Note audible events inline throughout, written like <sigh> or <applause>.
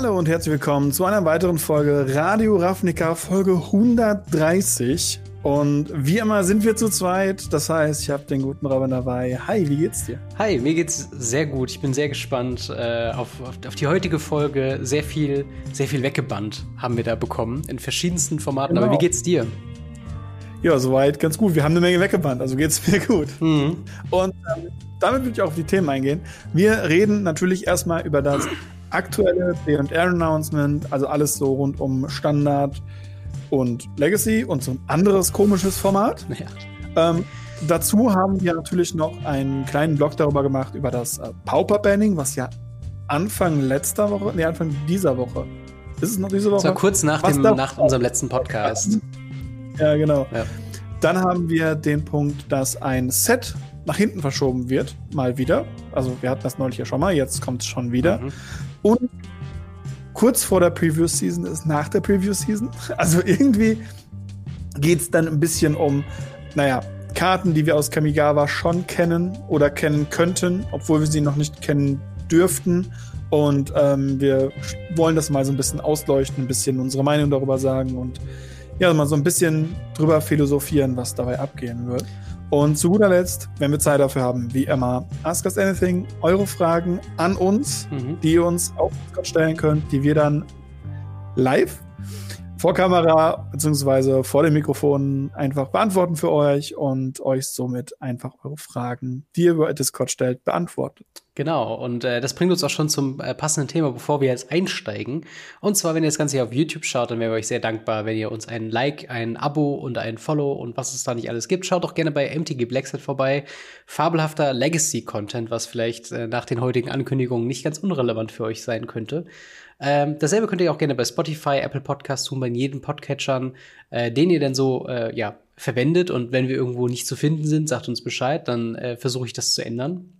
Hallo und herzlich willkommen zu einer weiteren Folge Radio Ravnica, Folge 130. Und wie immer sind wir zu zweit. Das heißt, ich habe den guten Robin dabei. Hi, wie geht's dir? Hi, mir geht's sehr gut. Ich bin sehr gespannt äh, auf, auf, auf, die heutige Folge. Sehr viel, sehr viel weggebannt haben wir da bekommen in verschiedensten Formaten. Genau. Aber wie geht's dir? Ja, soweit ganz gut. Wir haben eine Menge weggebannt, also geht's mir gut. Mhm. Und ähm, damit würde ich auch auf die Themen eingehen. Wir reden natürlich erstmal über das aktuelle DR-Announcement, also alles so rund um Standard und Legacy und so ein anderes komisches Format. Ja. Ähm, dazu haben wir natürlich noch einen kleinen Blog darüber gemacht, über das äh, Pauper-Banning, was ja Anfang letzter Woche, nee, Anfang dieser Woche. Ist es noch diese Woche? Das war kurz nach, dem, nach unserem letzten Podcast. Ja, genau. Ja. Dann haben wir den Punkt, dass ein Set nach hinten verschoben wird, mal wieder. Also wir hatten das neulich ja schon mal, jetzt kommt es schon wieder. Mhm. Und kurz vor der Preview-Season ist nach der Preview-Season. <laughs> Also irgendwie geht es dann ein bisschen um, naja, Karten, die wir aus Kamigawa schon kennen oder kennen könnten, obwohl wir sie noch nicht kennen dürften. Und ähm, wir wollen das mal so ein bisschen ausleuchten, ein bisschen unsere Meinung darüber sagen und ja, mal so ein bisschen drüber philosophieren, was dabei abgehen wird. Und zu guter Letzt, wenn wir Zeit dafür haben, wie immer, Ask Us Anything, eure Fragen an uns, mhm. die ihr uns auch stellen könnt, die wir dann live vor Kamera beziehungsweise vor dem Mikrofon einfach beantworten für euch und euch somit einfach eure Fragen, die ihr über Discord stellt, beantwortet. Genau, und äh, das bringt uns auch schon zum äh, passenden Thema, bevor wir jetzt einsteigen. Und zwar, wenn ihr das Ganze hier auf YouTube schaut, dann wären wir euch sehr dankbar, wenn ihr uns ein Like, ein Abo und ein Follow und was es da nicht alles gibt. Schaut doch gerne bei MTG Blackset vorbei. Fabelhafter Legacy-Content, was vielleicht äh, nach den heutigen Ankündigungen nicht ganz unrelevant für euch sein könnte. Ähm, dasselbe könnt ihr auch gerne bei Spotify, Apple Podcasts tun, bei jedem Podcatchern, äh, den ihr denn so äh, ja, verwendet. Und wenn wir irgendwo nicht zu finden sind, sagt uns Bescheid, dann äh, versuche ich das zu ändern.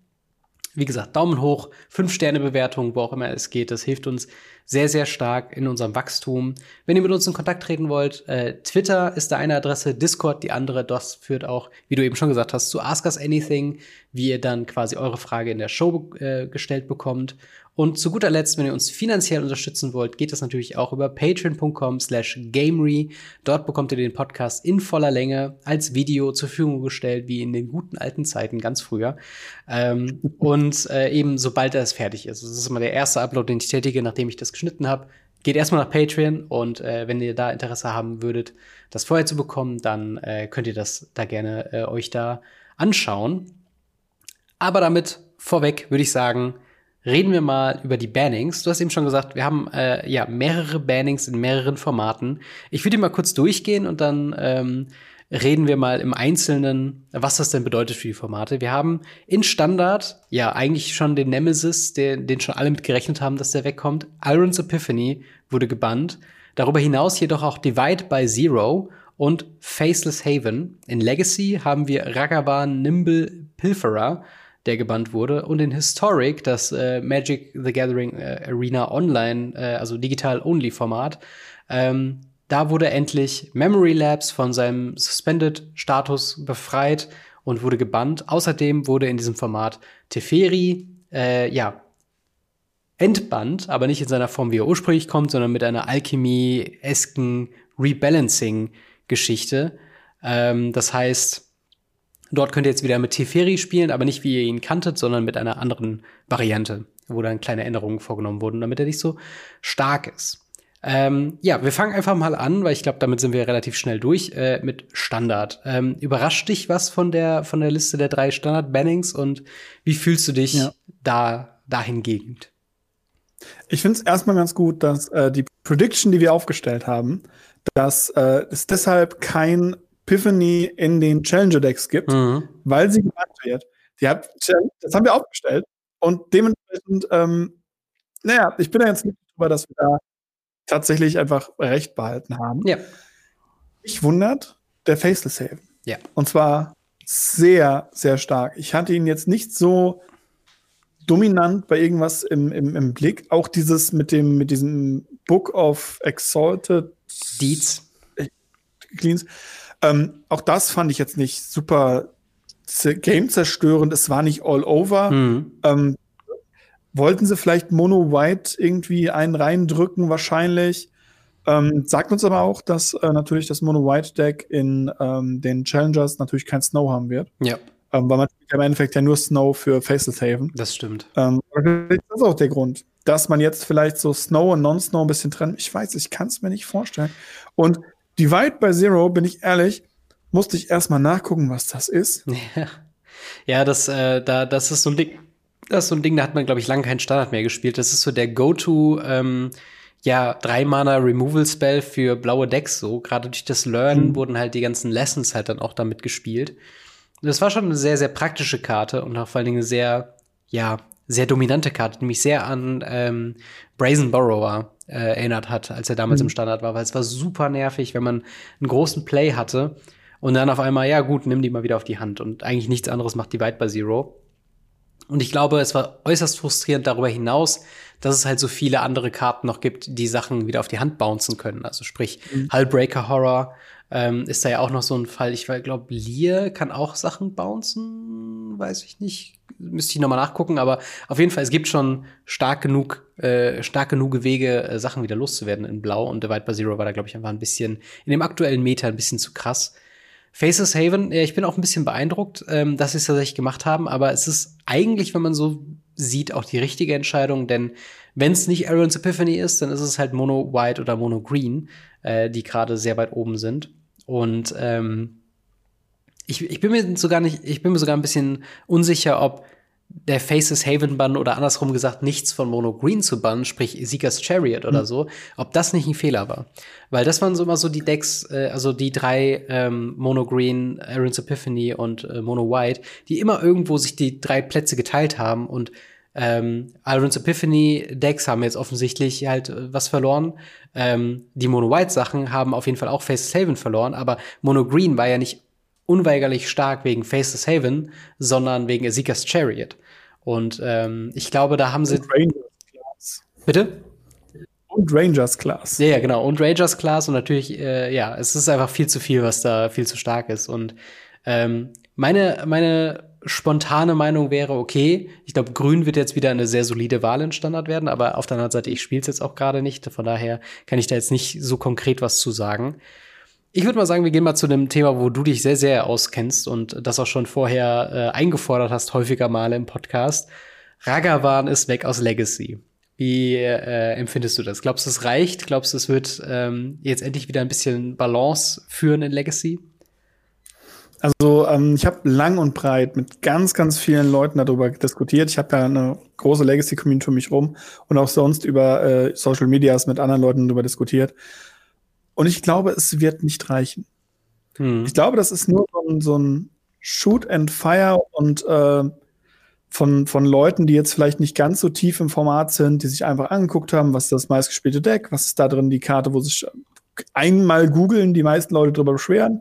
Wie gesagt, Daumen hoch, 5-Sterne-Bewertung, wo auch immer es geht. Das hilft uns sehr, sehr stark in unserem Wachstum. Wenn ihr mit uns in Kontakt treten wollt, äh, Twitter ist da eine Adresse, Discord die andere. Das führt auch, wie du eben schon gesagt hast, zu Ask Us Anything, wie ihr dann quasi eure Frage in der Show äh, gestellt bekommt. Und zu guter Letzt, wenn ihr uns finanziell unterstützen wollt, geht das natürlich auch über patreon.com slash gamery. Dort bekommt ihr den Podcast in voller Länge als Video zur Verfügung gestellt, wie in den guten alten Zeiten, ganz früher. Ähm, <laughs> und äh, eben sobald er es fertig ist. Das ist immer der erste Upload, den ich tätige, nachdem ich das geschnitten habe. Geht erstmal nach Patreon und äh, wenn ihr da Interesse haben würdet, das vorher zu bekommen, dann äh, könnt ihr das da gerne äh, euch da anschauen. Aber damit vorweg würde ich sagen, reden wir mal über die Bannings. Du hast eben schon gesagt, wir haben äh, ja mehrere Bannings in mehreren Formaten. Ich würde mal kurz durchgehen und dann ähm, reden wir mal im Einzelnen, was das denn bedeutet für die Formate. Wir haben in Standard ja eigentlich schon den Nemesis, den, den schon alle mit gerechnet haben, dass der wegkommt. Iron's Epiphany wurde gebannt. Darüber hinaus jedoch auch Divide by Zero und Faceless Haven. In Legacy haben wir Ragavan Nimble Pilferer der gebannt wurde. Und in Historic, das äh, Magic the Gathering äh, Arena Online, äh, also digital-only-Format, ähm, da wurde endlich Memory Labs von seinem Suspended-Status befreit und wurde gebannt. Außerdem wurde in diesem Format Teferi, äh, ja, entbannt, aber nicht in seiner Form, wie er ursprünglich kommt, sondern mit einer Alchemy-esken Rebalancing-Geschichte. Ähm, das heißt, Dort könnt ihr jetzt wieder mit Teferi spielen, aber nicht wie ihr ihn kanntet, sondern mit einer anderen Variante, wo dann kleine Änderungen vorgenommen wurden, damit er nicht so stark ist. Ähm, ja, wir fangen einfach mal an, weil ich glaube, damit sind wir relativ schnell durch äh, mit Standard. Ähm, überrascht dich was von der von der Liste der drei Standard-Bannings und wie fühlst du dich ja. da dahingegen? Ich finde es erstmal ganz gut, dass äh, die Prediction, die wir aufgestellt haben, dass äh, es deshalb kein Epiphany in den Challenger-Decks gibt, mhm. weil sie gebannt wird. Die hat, das haben wir aufgestellt. Und dementsprechend, ähm, naja, ich bin da jetzt nicht drüber, dass wir da tatsächlich einfach Recht behalten haben. Ja. Mich wundert der Faceless Haven. Ja. Und zwar sehr, sehr stark. Ich hatte ihn jetzt nicht so dominant bei irgendwas im, im, im Blick. Auch dieses mit dem, mit diesem Book of Exalted Deeds. Cleans. Ähm, auch das fand ich jetzt nicht super game zerstörend. Es war nicht all over. Mhm. Ähm, wollten sie vielleicht Mono White irgendwie einen reindrücken, wahrscheinlich. Ähm, sagt uns aber auch, dass äh, natürlich das Mono White Deck in ähm, den Challengers natürlich kein Snow haben wird. Ja. Ähm, weil man im Endeffekt ja nur Snow für Faceless Haven. Das stimmt. Ähm, das ist auch der Grund, dass man jetzt vielleicht so Snow und Non-Snow ein bisschen trennt. Ich weiß, ich kann es mir nicht vorstellen. Und Divide by Zero, bin ich ehrlich, musste ich erstmal nachgucken, was das ist. Ja, <laughs> ja das, äh, da, das ist so ein Ding. Das ist so ein Ding, da hat man, glaube ich, lange keinen Standard mehr gespielt. Das ist so der Go-To, ähm, ja, drei Mana Removal Spell für blaue Decks. So, gerade durch das Learn mhm. wurden halt die ganzen Lessons halt dann auch damit gespielt. Das war schon eine sehr, sehr praktische Karte und auch vor allen Dingen eine sehr, ja, sehr dominante Karte, die mich sehr an ähm, Brazen Borrower äh, erinnert hat, als er damals mhm. im Standard war, weil es war super nervig, wenn man einen großen Play hatte und dann auf einmal, ja gut, nimm die mal wieder auf die Hand und eigentlich nichts anderes macht die White by Zero. Und ich glaube, es war äußerst frustrierend darüber hinaus, dass es halt so viele andere Karten noch gibt, die Sachen wieder auf die Hand bouncen können. Also sprich, mhm. Hullbreaker Horror ähm, ist da ja auch noch so ein Fall. Ich glaube, Lear kann auch Sachen bouncen, weiß ich nicht. Müsste ich nochmal nachgucken, aber auf jeden Fall, es gibt schon stark genug, äh, stark genug Wege, äh, Sachen wieder loszuwerden in Blau. Und Divide by Zero war da, glaube ich, einfach ein bisschen in dem aktuellen Meta ein bisschen zu krass. Faces Haven, ja, ich bin auch ein bisschen beeindruckt, ähm, dass sie es tatsächlich gemacht haben, aber es ist eigentlich, wenn man so sieht, auch die richtige Entscheidung, denn wenn es nicht Aaron's Epiphany ist, dann ist es halt Mono White oder Mono Green, äh, die gerade sehr weit oben sind. Und ähm, ich, ich bin mir sogar nicht, ich bin mir sogar ein bisschen unsicher, ob der Faces Haven Bann oder andersrum gesagt nichts von Mono Green zu bannen, sprich Seeker's Chariot oder mhm. so, ob das nicht ein Fehler war. Weil das waren so immer so die Decks, äh, also die drei ähm, Mono Green, Aaron's Epiphany und äh, Mono White, die immer irgendwo sich die drei Plätze geteilt haben und ähm, Aaron's Epiphany Decks haben jetzt offensichtlich halt äh, was verloren. Ähm, die Mono White Sachen haben auf jeden Fall auch Faces Haven verloren, aber Mono Green war ja nicht unweigerlich stark wegen Faces Haven, sondern wegen Ezekiel's Chariot. Und ähm, ich glaube, da haben sie. Und Rangers Class. Bitte? Und Rangers Class. Ja, ja, genau. Und Rangers Class. Und natürlich, äh, ja, es ist einfach viel zu viel, was da viel zu stark ist. Und ähm, meine, meine spontane Meinung wäre, okay, ich glaube, Grün wird jetzt wieder eine sehr solide Wahl in Standard werden, aber auf der anderen Seite, ich spiele es jetzt auch gerade nicht. Von daher kann ich da jetzt nicht so konkret was zu sagen. Ich würde mal sagen, wir gehen mal zu einem Thema, wo du dich sehr, sehr auskennst und das auch schon vorher äh, eingefordert hast, häufiger Male im Podcast. Ragavan ist weg aus Legacy. Wie äh, empfindest du das? Glaubst du, es reicht? Glaubst du, es wird ähm, jetzt endlich wieder ein bisschen Balance führen in Legacy? Also ähm, ich habe lang und breit mit ganz, ganz vielen Leuten darüber diskutiert. Ich habe ja eine große Legacy-Community um mich rum und auch sonst über äh, Social Medias mit anderen Leuten darüber diskutiert. Und ich glaube, es wird nicht reichen. Hm. Ich glaube, das ist nur so ein, so ein Shoot and Fire und äh, von, von Leuten, die jetzt vielleicht nicht ganz so tief im Format sind, die sich einfach angeguckt haben, was ist das meistgespielte Deck, was ist da drin die Karte, wo sich einmal googeln die meisten Leute drüber beschweren.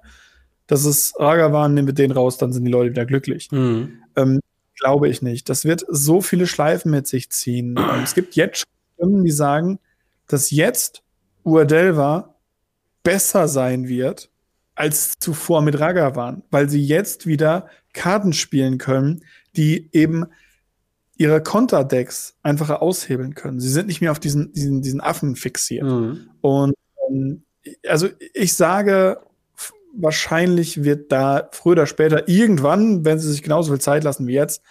Das ist Ragavan, nehmen wir den raus, dann sind die Leute wieder glücklich. Mhm. Ähm, glaube ich nicht. Das wird so viele Schleifen mit sich ziehen. Ähm, es gibt jetzt Stimmen, die sagen, dass jetzt Uadelva besser sein wird als zuvor mit Ragavan, weil sie jetzt wieder Karten spielen können, die eben ihre Konterdecks einfacher aushebeln können. Sie sind nicht mehr auf diesen, diesen, diesen Affen fixiert. Mhm. Und ähm, also ich sage, wahrscheinlich wird da früher oder später irgendwann, wenn sie sich genauso viel Zeit lassen wie jetzt,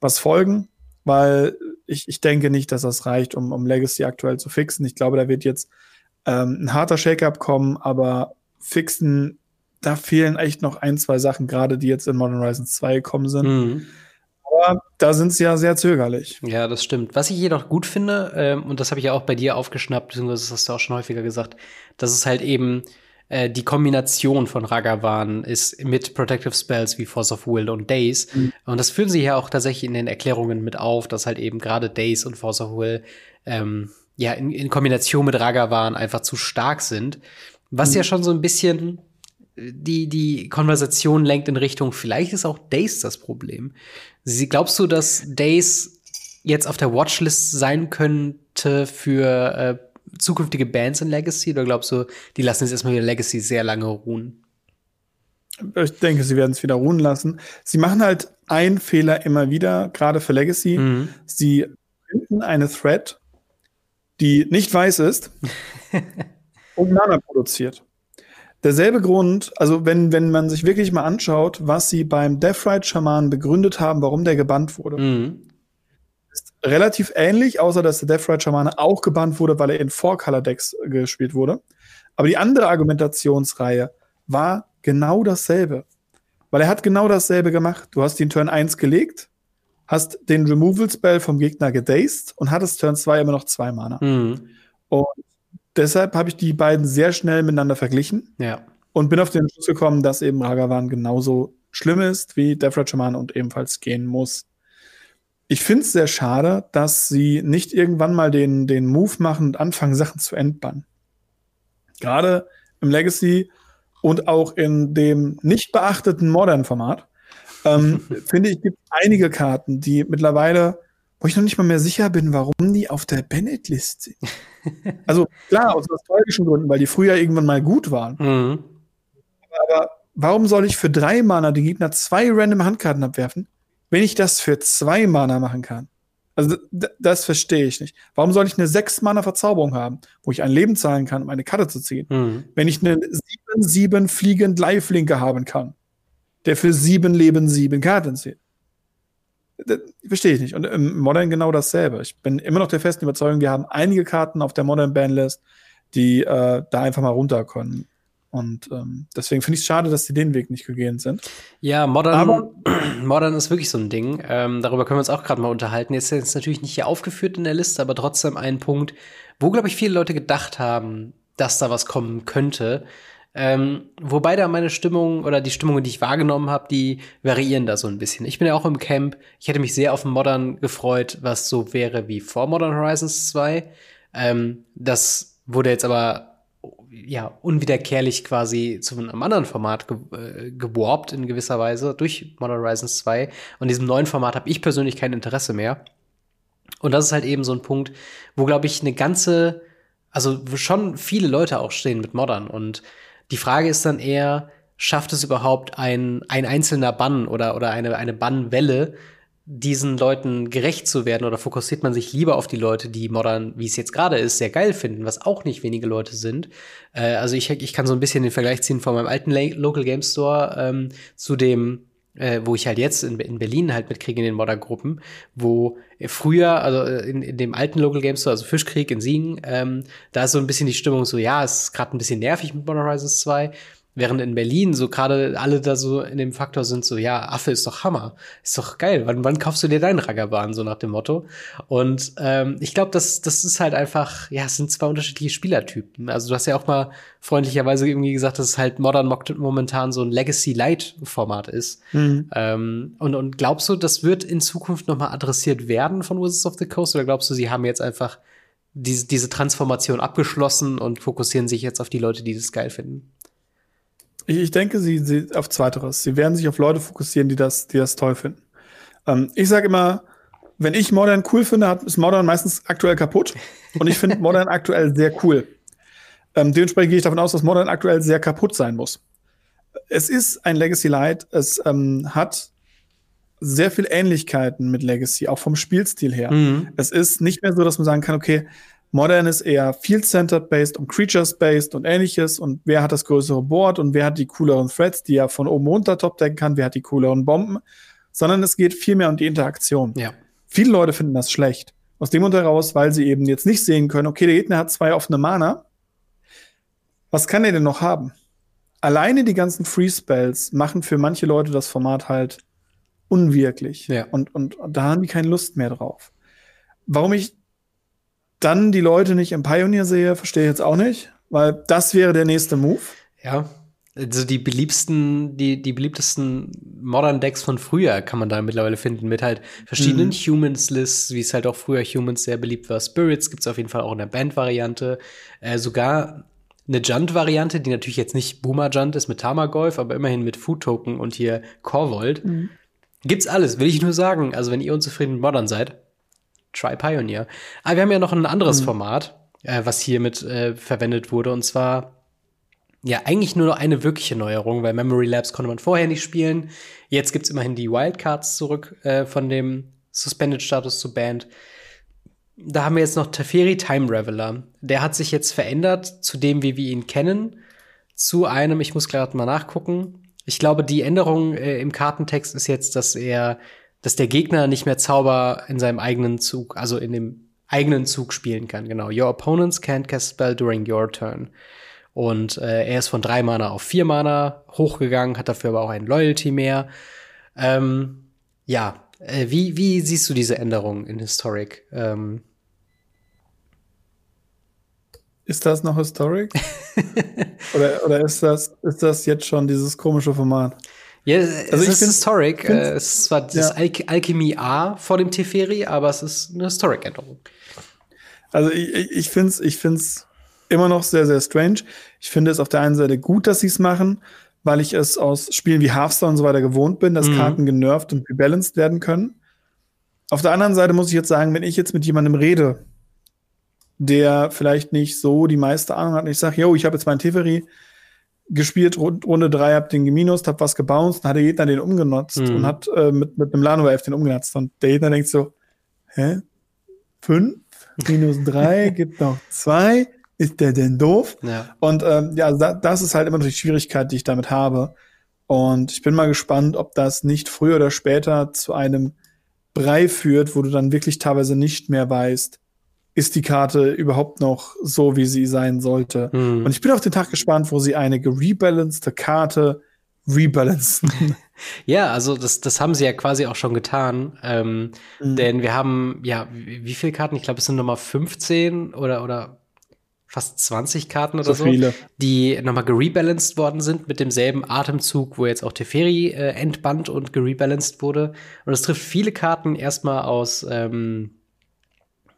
was folgen, weil ich, ich denke nicht, dass das reicht, um, um Legacy aktuell zu fixen. Ich glaube, da wird jetzt ähm, ein harter Shake-up kommen, aber fixen, da fehlen echt noch ein, zwei Sachen, gerade die jetzt in Modern Horizons 2 gekommen sind. Mhm. Aber da sind sie ja sehr zögerlich. Ja, das stimmt. Was ich jedoch gut finde, ähm, und das habe ich ja auch bei dir aufgeschnappt, beziehungsweise das hast du auch schon häufiger gesagt, dass es halt eben äh, die Kombination von Ragavan ist mit Protective Spells wie Force of Will und Days. Mhm. Und das führen sie ja auch tatsächlich in den Erklärungen mit auf, dass halt eben gerade Days und Force of Will ähm, ja in, in Kombination mit Ragavan einfach zu stark sind. Was mhm. ja schon so ein bisschen äh, die, die Konversation lenkt in Richtung, vielleicht ist auch Days das Problem. Sie, glaubst du, dass Days jetzt auf der Watchlist sein könnte für äh, zukünftige Bands in Legacy? Oder glaubst du, die lassen jetzt erstmal wieder Legacy sehr lange ruhen? Ich denke, sie werden es wieder ruhen lassen. Sie machen halt einen Fehler immer wieder, gerade für Legacy. Mhm. Sie finden eine Thread, die nicht weiß ist <laughs> und Mana produziert. Derselbe Grund, also wenn, wenn man sich wirklich mal anschaut, was sie beim Deathrite Shaman begründet haben, warum der gebannt wurde, mhm. ist relativ ähnlich, außer dass der Deathrite Schamane auch gebannt wurde, weil er in Four-Color-Decks gespielt wurde. Aber die andere Argumentationsreihe war genau dasselbe. Weil er hat genau dasselbe gemacht. Du hast den Turn 1 gelegt, hast den Removal-Spell vom Gegner gedazed und hattest Turn 2 immer noch zwei Mana. Mhm. Und deshalb habe ich die beiden sehr schnell miteinander verglichen. Ja. Und bin auf den Schluss gekommen, dass eben Ragavan genauso schlimm ist wie Death Shaman und ebenfalls gehen muss. Ich finde es sehr schade, dass sie nicht irgendwann mal den, den Move machen und anfangen, Sachen zu entbannen. Gerade im Legacy und auch in dem nicht beachteten Modern-Format, ähm, finde ich, gibt einige Karten, die mittlerweile, wo ich noch nicht mal mehr sicher bin, warum die auf der Bennett-List sind. <laughs> Also klar, aus nostalgischen Gründen, weil die früher irgendwann mal gut waren. Mhm. Aber warum soll ich für drei Mana die Gegner zwei random Handkarten abwerfen, wenn ich das für zwei Mana machen kann? Also das verstehe ich nicht. Warum soll ich eine 6 Mana Verzauberung haben, wo ich ein Leben zahlen kann, um eine Karte zu ziehen, mhm. wenn ich eine 7-7 fliegend Live-Linke haben kann, der für sieben Leben sieben Karten zieht? Verstehe ich nicht. Und im Modern genau dasselbe. Ich bin immer noch der festen Überzeugung, wir haben einige Karten auf der Modern Bandlist, die äh, da einfach mal runter können. Und ähm, deswegen finde ich es schade, dass sie den Weg nicht gegangen sind. Ja, Modern, Aber, <clears throat> Modern ist wirklich so ein Ding. Ähm, darüber können wir uns auch gerade mal unterhalten. Jetzt ist jetzt natürlich nicht hier aufgeführt in der Liste, aber trotzdem ein Punkt, wo, glaube ich, viele Leute gedacht haben, dass da was kommen könnte. Ähm, wobei da meine Stimmung oder die Stimmungen, die ich wahrgenommen habe, die variieren da so ein bisschen. Ich bin ja auch im Camp. Ich hätte mich sehr auf Modern gefreut, was so wäre wie vor Modern Horizons 2. Ähm, das wurde jetzt aber ja, unwiederkehrlich quasi zu einem anderen Format ge äh, gewarpt in gewisser Weise durch Modern Horizons 2. Und diesem neuen Format habe ich persönlich kein Interesse mehr. Und das ist halt eben so ein Punkt, wo, glaube ich, eine ganze, also schon viele Leute auch stehen mit Modern. Und die Frage ist dann eher, schafft es überhaupt ein, ein einzelner Bann oder, oder eine, eine Bannwelle, diesen Leuten gerecht zu werden oder fokussiert man sich lieber auf die Leute, die modern, wie es jetzt gerade ist, sehr geil finden, was auch nicht wenige Leute sind. Äh, also ich, ich kann so ein bisschen den Vergleich ziehen von meinem alten Local Game Store ähm, zu dem, äh, wo ich halt jetzt in, in Berlin halt mitkriege in den Modern-Gruppen, wo früher, also äh, in, in dem alten Local Game Store, also Fischkrieg in Siegen, ähm, da ist so ein bisschen die Stimmung so, ja, es ist gerade ein bisschen nervig mit Modern Horizons 2 Während in Berlin so gerade alle da so in dem Faktor sind, so, ja, Affe ist doch Hammer. Ist doch geil. Wann, wann kaufst du dir deinen Raggerbahn? So nach dem Motto. Und ähm, ich glaube, das, das ist halt einfach, ja, es sind zwei unterschiedliche Spielertypen. Also du hast ja auch mal freundlicherweise irgendwie gesagt, dass es halt Modern momentan so ein Legacy-Light-Format ist. Mhm. Ähm, und, und glaubst du, das wird in Zukunft noch mal adressiert werden von Wizards of the Coast? Oder glaubst du, sie haben jetzt einfach diese, diese Transformation abgeschlossen und fokussieren sich jetzt auf die Leute, die das geil finden? Ich, ich denke, sie, sie auf Zweiteres. Sie werden sich auf Leute fokussieren, die das, die das toll finden. Ähm, ich sage immer, wenn ich Modern cool finde, ist Modern meistens aktuell kaputt. Und ich finde <laughs> Modern aktuell sehr cool. Ähm, dementsprechend gehe ich davon aus, dass Modern aktuell sehr kaputt sein muss. Es ist ein Legacy Light. Es ähm, hat sehr viel Ähnlichkeiten mit Legacy, auch vom Spielstil her. Mhm. Es ist nicht mehr so, dass man sagen kann, okay, Modern ist eher field-centered based und creatures based und ähnliches und wer hat das größere Board und wer hat die cooleren Threads, die er von oben runter topdecken kann, wer hat die cooleren Bomben, sondern es geht viel mehr um die Interaktion. Ja. Viele Leute finden das schlecht. Aus dem Grund heraus, weil sie eben jetzt nicht sehen können, okay, der Gegner hat zwei offene Mana. Was kann er denn noch haben? Alleine die ganzen Free Spells machen für manche Leute das Format halt unwirklich. Ja. Und, und, und da haben die keine Lust mehr drauf. Warum ich dann die Leute nicht im Pioneer sehe, verstehe ich jetzt auch nicht, weil das wäre der nächste Move. Ja. Also die beliebsten, die, die beliebtesten Modern Decks von früher kann man da mittlerweile finden, mit halt verschiedenen mhm. Humans-Lists, wie es halt auch früher Humans sehr beliebt war. Spirits gibt's auf jeden Fall auch in der Band-Variante. Äh, sogar eine Junt-Variante, die natürlich jetzt nicht Boomer Junt ist mit Tamagolf, aber immerhin mit Food Token und hier Corvold. Mhm. Gibt's alles, will ich nur sagen. Also wenn ihr unzufrieden mit Modern seid, Try Pioneer. Aber wir haben ja noch ein anderes mhm. Format, äh, was hier mit äh, verwendet wurde, und zwar ja eigentlich nur noch eine wirkliche Neuerung, weil Memory Labs konnte man vorher nicht spielen. Jetzt gibt's immerhin die Wildcards zurück äh, von dem Suspended Status zu Band. da haben wir jetzt noch Teferi Time Reveler. Der hat sich jetzt verändert zu dem, wie wir ihn kennen, zu einem, ich muss gerade mal nachgucken. Ich glaube, die Änderung äh, im Kartentext ist jetzt, dass er, dass der Gegner nicht mehr Zauber in seinem eigenen Zug, also in dem eigenen Zug spielen kann. Genau. Your opponents can't cast spell during your turn. Und äh, er ist von drei Mana auf vier Mana hochgegangen, hat dafür aber auch ein Loyalty mehr. Ähm, ja, äh, wie, wie siehst du diese Änderung in Historic? Ähm, ist das noch Historic? <laughs> oder oder ist, das, ist das jetzt schon dieses komische Format? Ja, es also ist Historic. Äh, es ist zwar das ja. Al Alchemy A vor dem Teferi, aber es ist eine Historic-Änderung. Also ich, ich finde es ich find's immer noch sehr, sehr strange. Ich finde es auf der einen Seite gut, dass sie es machen, weil ich es aus Spielen wie Hearthstone und so weiter gewohnt bin, dass mhm. Karten genervt und rebalanced werden können. Auf der anderen Seite muss ich jetzt sagen, wenn ich jetzt mit jemandem rede, der vielleicht nicht so die meiste Ahnung hat, und ich sage, yo, ich habe jetzt meinen Teferi gespielt, Runde 3, hab den geminust, hab was gebounced, dann hat der Gegner den umgenutzt mhm. und hat äh, mit, mit einem Lano Elf den umgenutzt. Und der Gegner denkt so, hä? Fünf? Minus <laughs> drei gibt noch zwei ist der denn doof? Ja. Und ähm, ja, da, das ist halt immer noch die Schwierigkeit, die ich damit habe. Und ich bin mal gespannt, ob das nicht früher oder später zu einem Brei führt, wo du dann wirklich teilweise nicht mehr weißt, ist die Karte überhaupt noch so, wie sie sein sollte. Mhm. Und ich bin auf den Tag gespannt, wo sie eine gerebalancete Karte rebalancen. <laughs> Ja, also das, das haben sie ja quasi auch schon getan. Ähm, mhm. Denn wir haben, ja, wie, wie viele Karten? Ich glaube, es sind nochmal 15 oder, oder fast 20 Karten oder so, so die nochmal gerebalanced worden sind mit demselben Atemzug, wo jetzt auch Teferi äh, entbannt und gerebalanced wurde. Und es trifft viele Karten erstmal aus, ähm,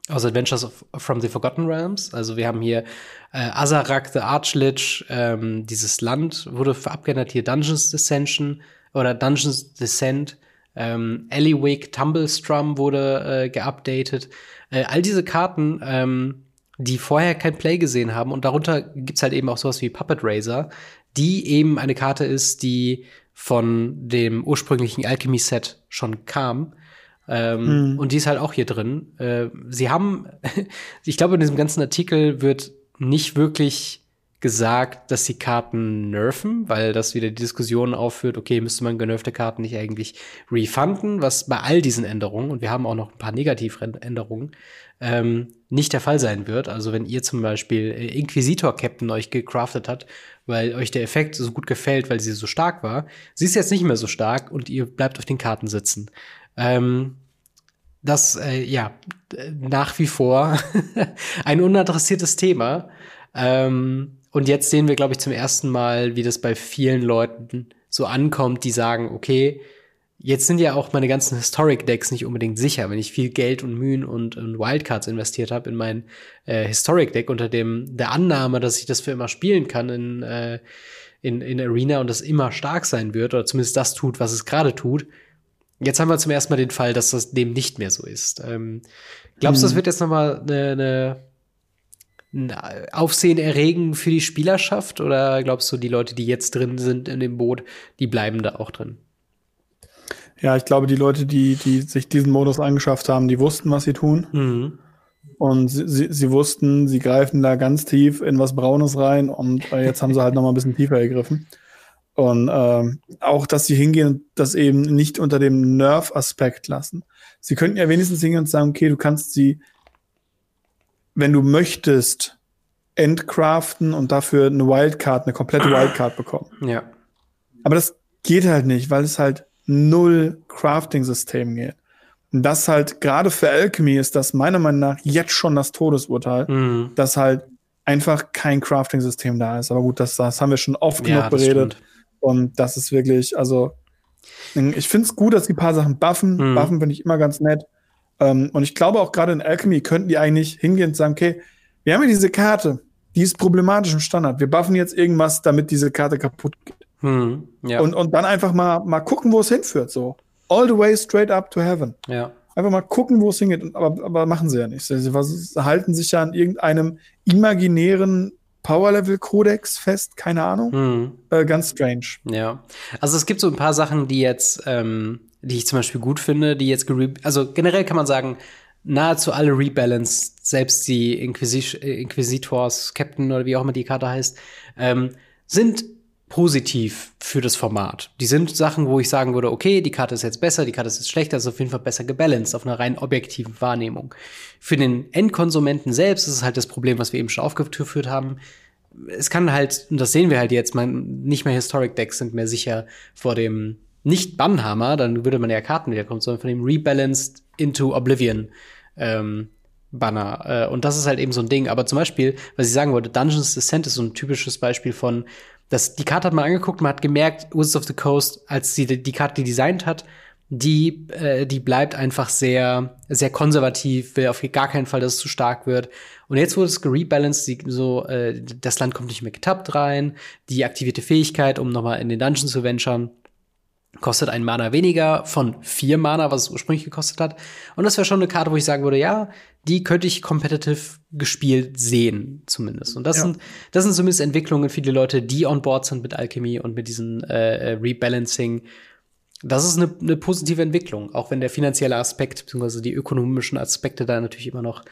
aus Adventures of, from the Forgotten Realms. Also wir haben hier äh, Azarak the Archlich, ähm, dieses Land wurde abgeändert, hier Dungeons Descension oder Dungeons Descent. Ähm, Eliwick, Tumblestrum wurde äh, geupdatet. Äh, all diese Karten ähm, die vorher kein Play gesehen haben. Und darunter gibt's halt eben auch sowas wie Puppet Razor, die eben eine Karte ist, die von dem ursprünglichen Alchemy-Set schon kam. Ähm, mhm. Und die ist halt auch hier drin. Äh, sie haben, <laughs> ich glaube, in diesem ganzen Artikel wird nicht wirklich gesagt, dass sie Karten nerven, weil das wieder die Diskussion aufführt, okay, müsste man genervte Karten nicht eigentlich refunden, was bei all diesen Änderungen, und wir haben auch noch ein paar Negativänderungen, ähm, nicht der Fall sein wird. Also wenn ihr zum Beispiel äh, Inquisitor-Captain euch gecraftet hat, weil euch der Effekt so gut gefällt, weil sie so stark war, sie ist jetzt nicht mehr so stark und ihr bleibt auf den Karten sitzen. Ähm, das, äh, ja, nach wie vor <laughs> ein unadressiertes Thema. Ähm, und jetzt sehen wir, glaube ich, zum ersten Mal, wie das bei vielen Leuten so ankommt, die sagen, okay, Jetzt sind ja auch meine ganzen Historic-Decks nicht unbedingt sicher. Wenn ich viel Geld und Mühen und, und Wildcards investiert habe in mein äh, Historic-Deck unter dem der Annahme, dass ich das für immer spielen kann in, äh, in, in Arena und das immer stark sein wird oder zumindest das tut, was es gerade tut. Jetzt haben wir zum ersten Mal den Fall, dass das dem nicht mehr so ist. Ähm, glaubst du, hm. das wird jetzt noch mal eine, eine ein Aufsehen erregen für die Spielerschaft oder glaubst du, die Leute, die jetzt drin sind in dem Boot, die bleiben da auch drin? Ja, ich glaube, die Leute, die, die sich diesen Modus angeschafft haben, die wussten, was sie tun. Mhm. Und sie, sie, sie, wussten, sie greifen da ganz tief in was Braunes rein und äh, jetzt haben sie halt noch mal ein bisschen tiefer gegriffen. Und ähm, auch, dass sie hingehen und das eben nicht unter dem Nerf-Aspekt lassen. Sie könnten ja wenigstens hingehen und sagen, okay, du kannst sie, wenn du möchtest, entcraften und dafür eine Wildcard, eine komplette <clears throat> Wildcard bekommen. Ja. Aber das geht halt nicht, weil es halt null Crafting-System geht. Und das halt, gerade für Alchemy ist das meiner Meinung nach jetzt schon das Todesurteil, mhm. dass halt einfach kein Crafting-System da ist. Aber gut, das, das haben wir schon oft ja, genug beredet. Stimmt. Und das ist wirklich, also, ich finde es gut, dass die paar Sachen buffen. Mhm. Buffen finde ich immer ganz nett. Ähm, und ich glaube auch gerade in Alchemy könnten die eigentlich hingehen und sagen, okay, wir haben ja diese Karte, die ist problematisch im Standard. Wir buffen jetzt irgendwas, damit diese Karte kaputt geht. Hm, ja. und, und dann einfach mal, mal gucken, wo es hinführt. So. All the way straight up to heaven. Ja. Einfach mal gucken, wo es hingeht. Aber, aber machen sie ja nicht. Sie, sie halten sich ja an irgendeinem imaginären Power-Level-Kodex fest, keine Ahnung. Hm. Äh, ganz strange. Ja. Also es gibt so ein paar Sachen, die jetzt, ähm, die ich zum Beispiel gut finde, die jetzt also generell kann man sagen, nahezu alle rebalanced, selbst die Inquisi Inquisitors, Captain oder wie auch immer die Karte heißt, ähm, sind positiv für das Format. Die sind Sachen, wo ich sagen würde, okay, die Karte ist jetzt besser, die Karte ist jetzt schlechter, ist auf jeden Fall besser gebalanced auf einer rein objektiven Wahrnehmung. Für den Endkonsumenten selbst ist es halt das Problem, was wir eben schon aufgeführt haben. Es kann halt, und das sehen wir halt jetzt, man, nicht mehr Historic Decks sind mehr sicher vor dem nicht Bannhammer, dann würde man ja Karten wiederkommen, sondern von dem Rebalanced into Oblivion ähm, Banner. Äh, und das ist halt eben so ein Ding. Aber zum Beispiel, was ich sagen wollte, Dungeons Descent ist so ein typisches Beispiel von, dass die Karte hat man angeguckt, man hat gemerkt, Wizards of the Coast, als sie die, die Karte designt hat, die, äh, die bleibt einfach sehr, sehr konservativ, will auf gar keinen Fall, dass es zu stark wird. Und jetzt wurde es gerebalanced, die, so, äh, das Land kommt nicht mehr getappt rein, die aktivierte Fähigkeit, um nochmal in den Dungeon zu venturen, kostet ein Mana weniger von vier Mana, was es ursprünglich gekostet hat. Und das wäre schon eine Karte, wo ich sagen würde, ja, die könnte ich competitive gespielt sehen, zumindest. Und das ja. sind, das sind zumindest Entwicklungen, viele Leute, die on board sind mit Alchemy und mit diesem äh, äh, Rebalancing. Das ist eine, eine positive Entwicklung, auch wenn der finanzielle Aspekt bzw. die ökonomischen Aspekte da natürlich immer noch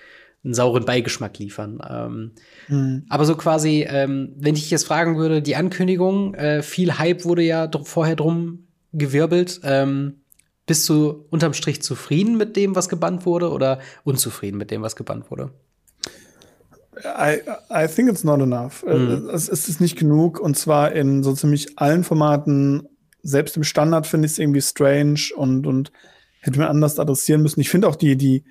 einen sauren Beigeschmack liefern. Ähm, mhm. Aber so quasi, ähm, wenn ich jetzt fragen würde, die Ankündigung, äh, viel Hype wurde ja dr vorher drum gewirbelt. Ähm, bist du unterm Strich zufrieden mit dem, was gebannt wurde, oder unzufrieden mit dem, was gebannt wurde? I, I think it's not enough. Mhm. Es, es ist nicht genug und zwar in so ziemlich allen Formaten. Selbst im Standard finde ich es irgendwie strange und, und hätte man anders adressieren müssen. Ich finde auch die, die,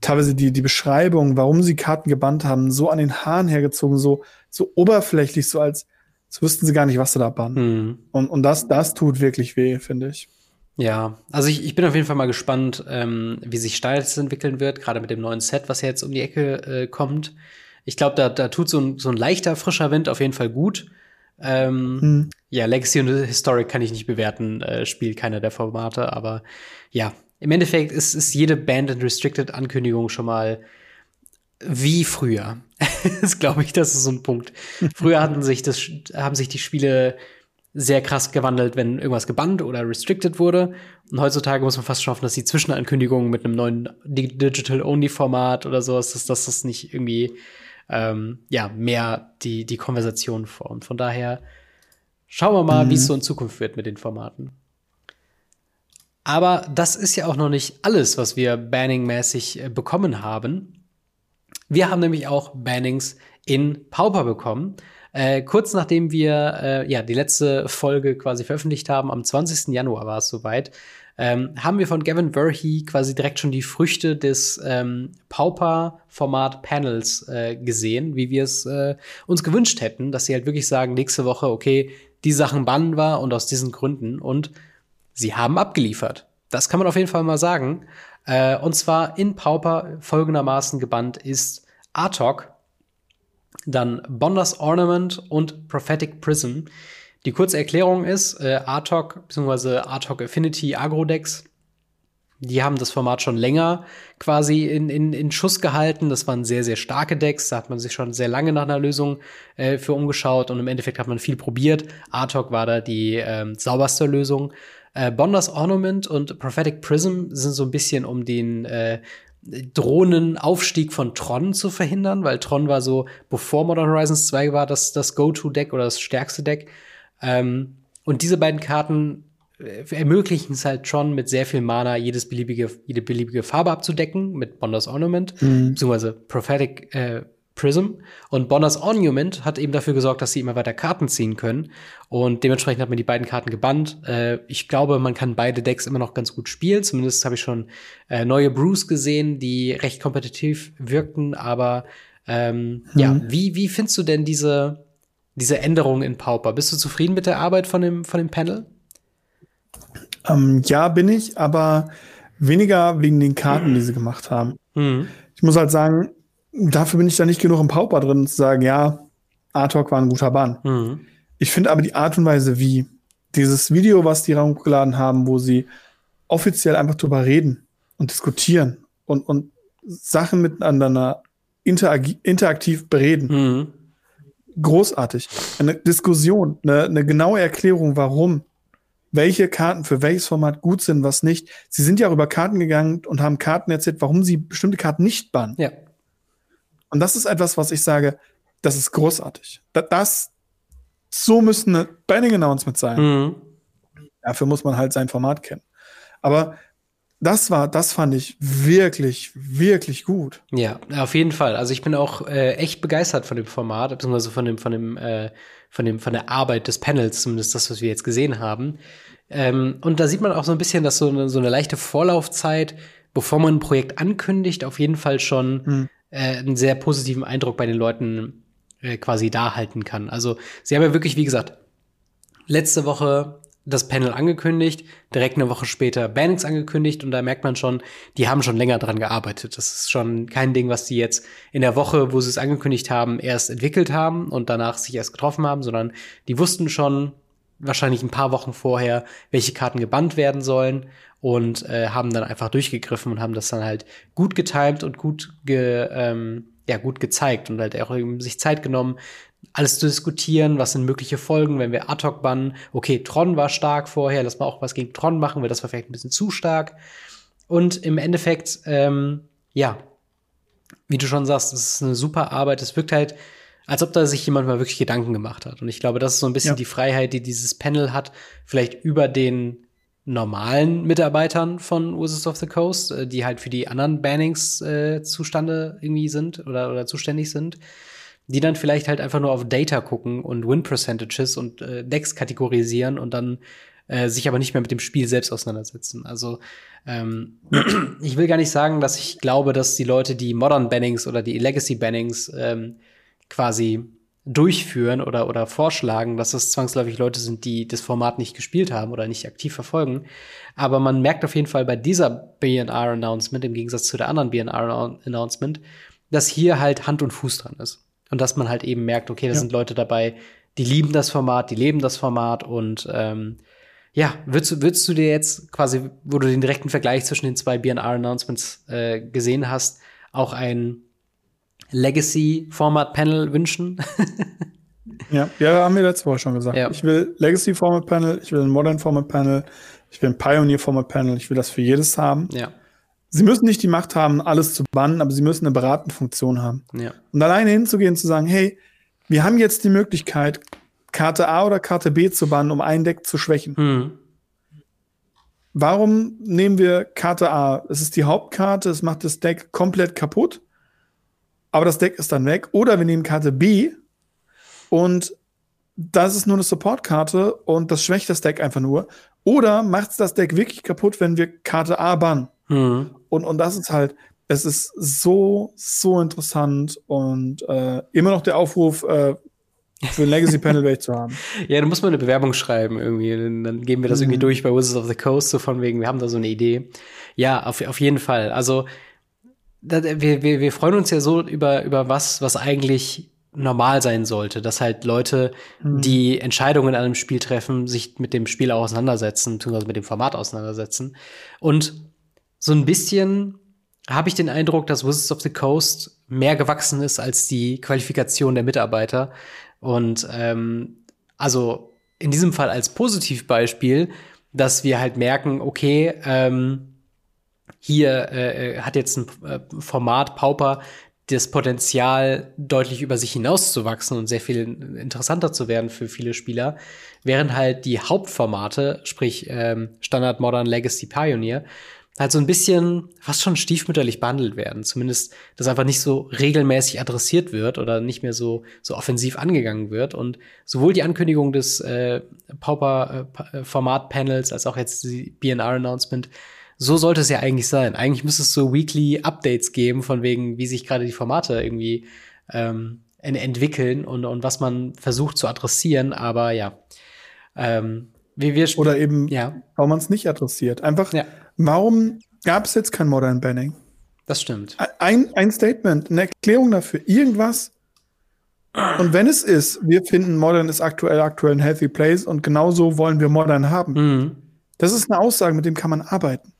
teilweise die, die Beschreibung, warum sie Karten gebannt haben, so an den Haaren hergezogen, so, so oberflächlich, so als, so wüssten sie gar nicht, was sie da bannen. Mhm. Und, und das, das tut wirklich weh, finde ich. Ja, also ich, ich bin auf jeden Fall mal gespannt, ähm, wie sich Styles entwickeln wird, gerade mit dem neuen Set, was jetzt um die Ecke äh, kommt. Ich glaube, da, da tut so ein, so ein leichter, frischer Wind auf jeden Fall gut. Ähm, hm. Ja, Legacy und Historic kann ich nicht bewerten, äh, spielt keiner der Formate, aber ja, im Endeffekt ist, ist jede Band and Restricted Ankündigung schon mal wie früher. <laughs> das glaube ich, das ist so ein Punkt. Früher hatten sich das, haben sich die Spiele sehr krass gewandelt, wenn irgendwas gebannt oder restricted wurde. Und heutzutage muss man fast schaffen, dass die Zwischenankündigungen mit einem neuen Digital-Only-Format oder sowas, dass, dass das nicht irgendwie ähm, ja mehr die, die Konversation formt. Von daher schauen wir mal, mhm. wie es so in Zukunft wird mit den Formaten. Aber das ist ja auch noch nicht alles, was wir Banning-mäßig äh, bekommen haben. Wir haben nämlich auch Bannings in Pauper bekommen. Äh, kurz nachdem wir äh, ja die letzte Folge quasi veröffentlicht haben, am 20. Januar war es soweit, ähm, haben wir von Gavin Verhey quasi direkt schon die Früchte des ähm, Pauper-Format Panels äh, gesehen, wie wir es äh, uns gewünscht hätten, dass sie halt wirklich sagen, nächste Woche, okay, die Sachen bannen war und aus diesen Gründen und sie haben abgeliefert. Das kann man auf jeden Fall mal sagen. Äh, und zwar in Pauper folgendermaßen gebannt ist Artok, dann Bonders Ornament und Prophetic Prism. Die kurze Erklärung ist, äh, Artok bzw. Artok Affinity Agro-Decks, die haben das Format schon länger quasi in, in, in Schuss gehalten. Das waren sehr, sehr starke Decks. Da hat man sich schon sehr lange nach einer Lösung äh, für umgeschaut und im Endeffekt hat man viel probiert. Artok war da die ähm, sauberste Lösung. Äh, Bonders Ornament und Prophetic Prism sind so ein bisschen um den äh, Drohnenaufstieg von Tron zu verhindern, weil Tron war so, bevor Modern Horizons 2 war, das, das Go-To-Deck oder das stärkste Deck. Ähm, und diese beiden Karten äh, ermöglichen es halt Tron mit sehr viel Mana jedes beliebige, jede beliebige Farbe abzudecken mit Bonders Ornament, mhm. beziehungsweise Prophetic äh, Prism. Und Bonners Ornament hat eben dafür gesorgt, dass sie immer weiter Karten ziehen können. Und dementsprechend hat man die beiden Karten gebannt. Äh, ich glaube, man kann beide Decks immer noch ganz gut spielen. Zumindest habe ich schon äh, neue Brews gesehen, die recht kompetitiv wirkten. Aber ähm, hm. ja, wie, wie findest du denn diese, diese Änderungen in Pauper? Bist du zufrieden mit der Arbeit von dem, von dem Panel? Ähm, ja, bin ich, aber weniger wegen den Karten, die sie gemacht haben. Mhm. Ich muss halt sagen, dafür bin ich da nicht genug im Pauper drin, zu sagen, ja, Artok war ein guter Bann. Mhm. Ich finde aber die Art und Weise, wie dieses Video, was die hochgeladen haben, wo sie offiziell einfach drüber reden und diskutieren und, und Sachen miteinander interaktiv bereden. Mhm. Großartig. Eine Diskussion, eine, eine genaue Erklärung, warum welche Karten für welches Format gut sind, was nicht. Sie sind ja auch über Karten gegangen und haben Karten erzählt, warum sie bestimmte Karten nicht bannen. Ja. Und das ist etwas, was ich sage, das ist großartig. Das, so müsste eine Banning Announcement sein. Mhm. Dafür muss man halt sein Format kennen. Aber das war, das fand ich wirklich, wirklich gut. Ja, auf jeden Fall. Also ich bin auch äh, echt begeistert von dem Format, beziehungsweise von dem, von dem, äh, von dem, von der Arbeit des Panels, zumindest das, was wir jetzt gesehen haben. Ähm, und da sieht man auch so ein bisschen, dass so eine, so eine leichte Vorlaufzeit, bevor man ein Projekt ankündigt, auf jeden Fall schon hm. Äh, einen sehr positiven Eindruck bei den Leuten äh, quasi da halten kann. Also sie haben ja wirklich, wie gesagt, letzte Woche das Panel angekündigt, direkt eine Woche später Bannings angekündigt und da merkt man schon, die haben schon länger dran gearbeitet. Das ist schon kein Ding, was die jetzt in der Woche, wo sie es angekündigt haben, erst entwickelt haben und danach sich erst getroffen haben, sondern die wussten schon wahrscheinlich ein paar Wochen vorher, welche Karten gebannt werden sollen und äh, haben dann einfach durchgegriffen und haben das dann halt gut getimt und gut ge, ähm, ja gut gezeigt und halt auch sich Zeit genommen, alles zu diskutieren, was sind mögliche Folgen, wenn wir Ad-Hoc bannen. Okay, Tron war stark vorher, lass mal auch was gegen Tron machen, weil das war vielleicht ein bisschen zu stark. Und im Endeffekt, ähm, ja, wie du schon sagst, es ist eine super Arbeit. Es wirkt halt, als ob da sich jemand mal wirklich Gedanken gemacht hat. Und ich glaube, das ist so ein bisschen ja. die Freiheit, die dieses Panel hat, vielleicht über den normalen Mitarbeitern von Wizards of the Coast, äh, die halt für die anderen Bannings äh, zustande irgendwie sind oder, oder zuständig sind die dann vielleicht halt einfach nur auf Data gucken und Win Percentages und äh, Decks kategorisieren und dann äh, sich aber nicht mehr mit dem Spiel selbst auseinandersetzen. Also ähm, <clears throat> ich will gar nicht sagen, dass ich glaube, dass die Leute die Modern Bannings oder die Legacy Bannings ähm, quasi durchführen oder, oder vorschlagen, dass das zwangsläufig Leute sind, die das Format nicht gespielt haben oder nicht aktiv verfolgen. Aber man merkt auf jeden Fall bei dieser BNR-Announcement, im Gegensatz zu der anderen BNR-Announcement, dass hier halt Hand und Fuß dran ist. Und dass man halt eben merkt, okay, da ja. sind Leute dabei, die lieben das Format, die leben das Format und ähm, ja, würdest, würdest du dir jetzt quasi, wo du den direkten Vergleich zwischen den zwei BNR-Announcements äh, gesehen hast, auch ein Legacy-Format-Panel wünschen? <laughs> ja, ja, haben wir letzte Woche schon gesagt. Ja. Ich will Legacy-Format-Panel, ich will ein Modern-Format-Panel, ich will ein Pioneer-Format-Panel, ich will das für jedes haben. Ja. Sie müssen nicht die Macht haben, alles zu bannen, aber sie müssen eine beratende Funktion haben. Ja. Und alleine hinzugehen und zu sagen, hey, wir haben jetzt die Möglichkeit, Karte A oder Karte B zu bannen, um ein Deck zu schwächen. Mhm. Warum nehmen wir Karte A? Es ist die Hauptkarte, es macht das Deck komplett kaputt, aber das Deck ist dann weg. Oder wir nehmen Karte B und das ist nur eine Supportkarte und das schwächt das Deck einfach nur. Oder macht es das Deck wirklich kaputt, wenn wir Karte A bannen? Mhm. Und, und das ist halt, es ist so, so interessant und äh, immer noch der Aufruf, äh, für ein Legacy Panel Welt zu haben. <laughs> Ja, du musst mal eine Bewerbung schreiben irgendwie. Dann geben wir das mhm. irgendwie durch bei Wizards of the Coast, so von wegen, wir haben da so eine Idee. Ja, auf, auf jeden Fall. Also, wir, wir, wir freuen uns ja so über, über was, was eigentlich normal sein sollte, dass halt Leute, mhm. die Entscheidungen in einem Spiel treffen, sich mit dem Spiel auch auseinandersetzen, beziehungsweise mit dem Format auseinandersetzen. Und so ein bisschen habe ich den Eindruck, dass Wizards of the Coast mehr gewachsen ist als die Qualifikation der Mitarbeiter. Und ähm, also in diesem Fall als Positivbeispiel, dass wir halt merken, okay, ähm, hier äh, äh hat jetzt ein äh, Format Pauper das Potenzial, deutlich über sich hinauszuwachsen und sehr viel interessanter zu werden für viele Spieler, während halt die Hauptformate, sprich ähm, Standard, Modern, Legacy, Pioneer, halt so ein bisschen fast schon stiefmütterlich behandelt werden. Zumindest, dass einfach nicht so regelmäßig adressiert wird oder nicht mehr so, so offensiv angegangen wird. Und sowohl die Ankündigung des äh, Pauper-Format-Panels äh, als auch jetzt die BNR-Announcement, so sollte es ja eigentlich sein. Eigentlich müsste es so Weekly Updates geben, von wegen, wie sich gerade die Formate irgendwie ähm, entwickeln und, und was man versucht zu adressieren. Aber ja, ähm, wie wir Oder eben, ja. warum man es nicht adressiert. Einfach, ja. warum gab es jetzt kein Modern Banning? Das stimmt. Ein, ein Statement, eine Erklärung dafür, irgendwas. Und wenn es ist, wir finden Modern ist aktuell aktuell ein healthy place und genauso wollen wir Modern haben. Mhm. Das ist eine Aussage, mit dem kann man arbeiten.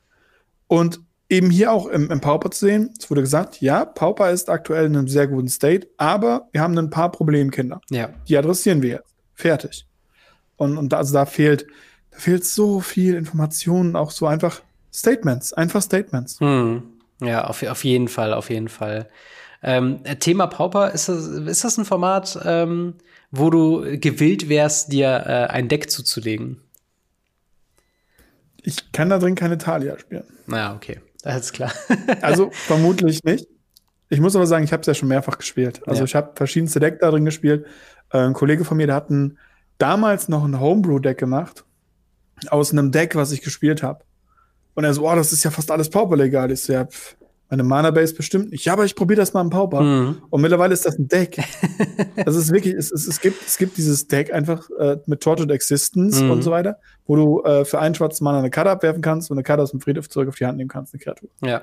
Und eben hier auch im, im Pauper zu sehen, es wurde gesagt, ja, Pauper ist aktuell in einem sehr guten State, aber wir haben ein paar Problemkinder. Ja. Die adressieren wir jetzt. Fertig. Und, und also da fehlt, da da fehlt so viel Information, auch so einfach Statements, einfach Statements. Hm. Ja, auf, auf jeden Fall, auf jeden Fall. Ähm, Thema Pauper, ist das, ist das ein Format, ähm, wo du gewillt wärst, dir äh, ein Deck zuzulegen? Ich kann da drin keine Talia spielen. Na, okay. Alles klar. <laughs> also vermutlich nicht. Ich muss aber sagen, ich habe es ja schon mehrfach gespielt. Also ja. ich habe verschiedenste Decks da drin gespielt. Äh, ein Kollege von mir, der hat ein, damals noch ein Homebrew-Deck gemacht aus einem Deck, was ich gespielt habe. Und er so, oh, das ist ja fast alles Pauper-legal. Ich so, ja, pff, meine Mana-Base bestimmt nicht. Ja, aber ich probiere das mal im Pauper. Mhm. Und mittlerweile ist das ein Deck. <laughs> das ist wirklich, es, es, es, gibt, es gibt dieses Deck einfach äh, mit Tortured Existence mhm. und so weiter, wo du äh, für einen schwarzen Mana eine Karte abwerfen kannst und eine Karte aus dem Friedhof zurück auf die Hand nehmen kannst, eine Kreatur. Ja.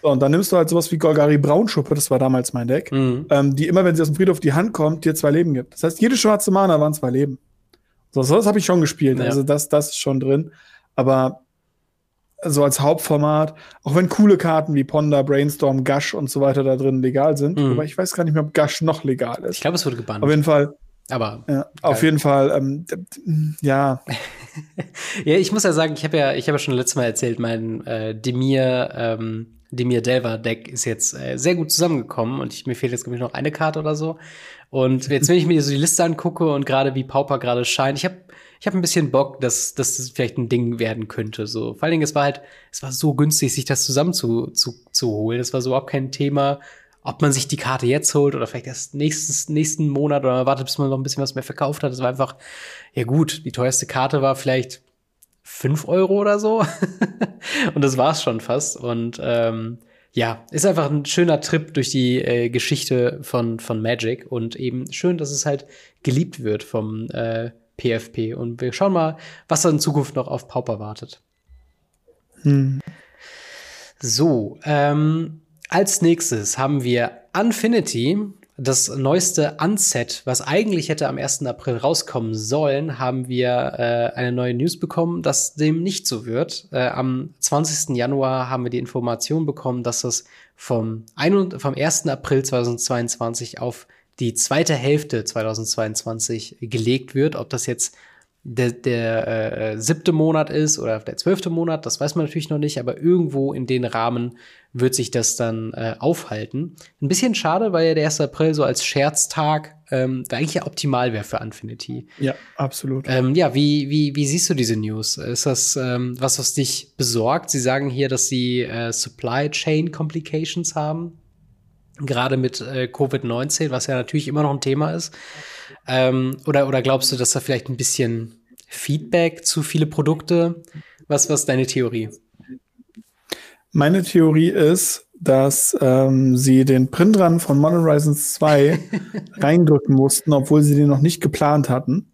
So, und dann nimmst du halt sowas wie Golgari Braunschuppe, das war damals mein Deck, mhm. ähm, die immer, wenn sie aus dem Friedhof die Hand kommt, dir zwei Leben gibt. Das heißt, jede schwarze Mana waren zwei Leben. So, so das habe ich schon gespielt. Ja. Also das, das ist schon drin. Aber so als Hauptformat, auch wenn coole Karten wie Ponda, Brainstorm, Gush und so weiter da drin legal sind, mhm. aber ich weiß gar nicht mehr, ob Gush noch legal ist. Ich glaube, es wurde gebannt. Auf jeden Fall. Aber ja, auf jeden Fall, ähm, ja. <laughs> ja, ich muss ja sagen, ich habe ja, ich habe ja schon letztes Mal erzählt, mein äh, Demir, ähm, Demir Delver Deck ist jetzt äh, sehr gut zusammengekommen und ich, mir fehlt jetzt glaube ich noch eine Karte oder so. Und jetzt, wenn ich mir so die Liste angucke und gerade wie Pauper gerade scheint, ich habe ich habe ein bisschen Bock, dass, dass das vielleicht ein Ding werden könnte. So. Vor allen Dingen, es war halt, es war so günstig, sich das zusammen zu, zu, zu holen. Es war so überhaupt kein Thema, ob man sich die Karte jetzt holt oder vielleicht erst nächstes, nächsten Monat oder wartet, bis man noch ein bisschen was mehr verkauft hat. Es war einfach, ja gut, die teuerste Karte war vielleicht fünf Euro oder so. <laughs> und das war's schon fast. Und ähm, ja, ist einfach ein schöner Trip durch die äh, Geschichte von, von Magic und eben schön, dass es halt geliebt wird vom äh, PFP. Und wir schauen mal, was da in Zukunft noch auf Pauper wartet. Hm. So, ähm, als nächstes haben wir Unfinity, das neueste Unset, was eigentlich hätte am 1. April rauskommen sollen, haben wir äh, eine neue News bekommen, dass dem nicht so wird. Äh, am 20. Januar haben wir die Information bekommen, dass das vom, ein, vom 1. April 2022 auf die zweite Hälfte 2022 gelegt wird. Ob das jetzt der, der äh, siebte Monat ist oder der zwölfte Monat, das weiß man natürlich noch nicht, aber irgendwo in den Rahmen wird sich das dann äh, aufhalten. Ein bisschen schade, weil ja der 1. April so als Scherztag ähm, eigentlich ja optimal wäre für Infinity. Ja, absolut. Ähm, ja, wie, wie, wie siehst du diese News? Ist das ähm, was, was dich besorgt? Sie sagen hier, dass sie äh, Supply Chain Complications haben gerade mit äh, Covid-19, was ja natürlich immer noch ein Thema ist? Ähm, oder, oder glaubst du, dass da vielleicht ein bisschen Feedback zu viele Produkte? Was, was ist deine Theorie? Meine Theorie ist, dass ähm, sie den Printrun von Modern Horizons 2 <laughs> reindrücken mussten, obwohl sie den noch nicht geplant hatten,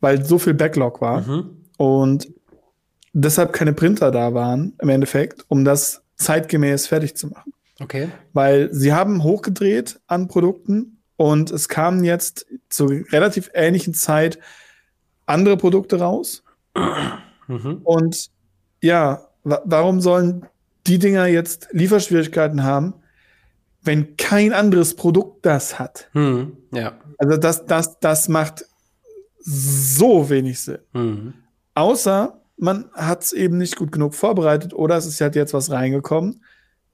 weil so viel Backlog war mhm. und deshalb keine Printer da waren im Endeffekt, um das zeitgemäß fertig zu machen. Okay. Weil sie haben hochgedreht an Produkten und es kamen jetzt zu relativ ähnlichen Zeit andere Produkte raus. Mhm. Und ja, warum sollen die Dinger jetzt Lieferschwierigkeiten haben, wenn kein anderes Produkt das hat? Mhm. Ja. Also das, das, das macht so wenig Sinn. Mhm. Außer man hat es eben nicht gut genug vorbereitet oder es ist halt jetzt was reingekommen,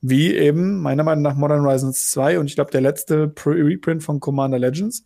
wie eben meiner Meinung nach Modern Horizons 2 und ich glaube der letzte Reprint von Commander Legends,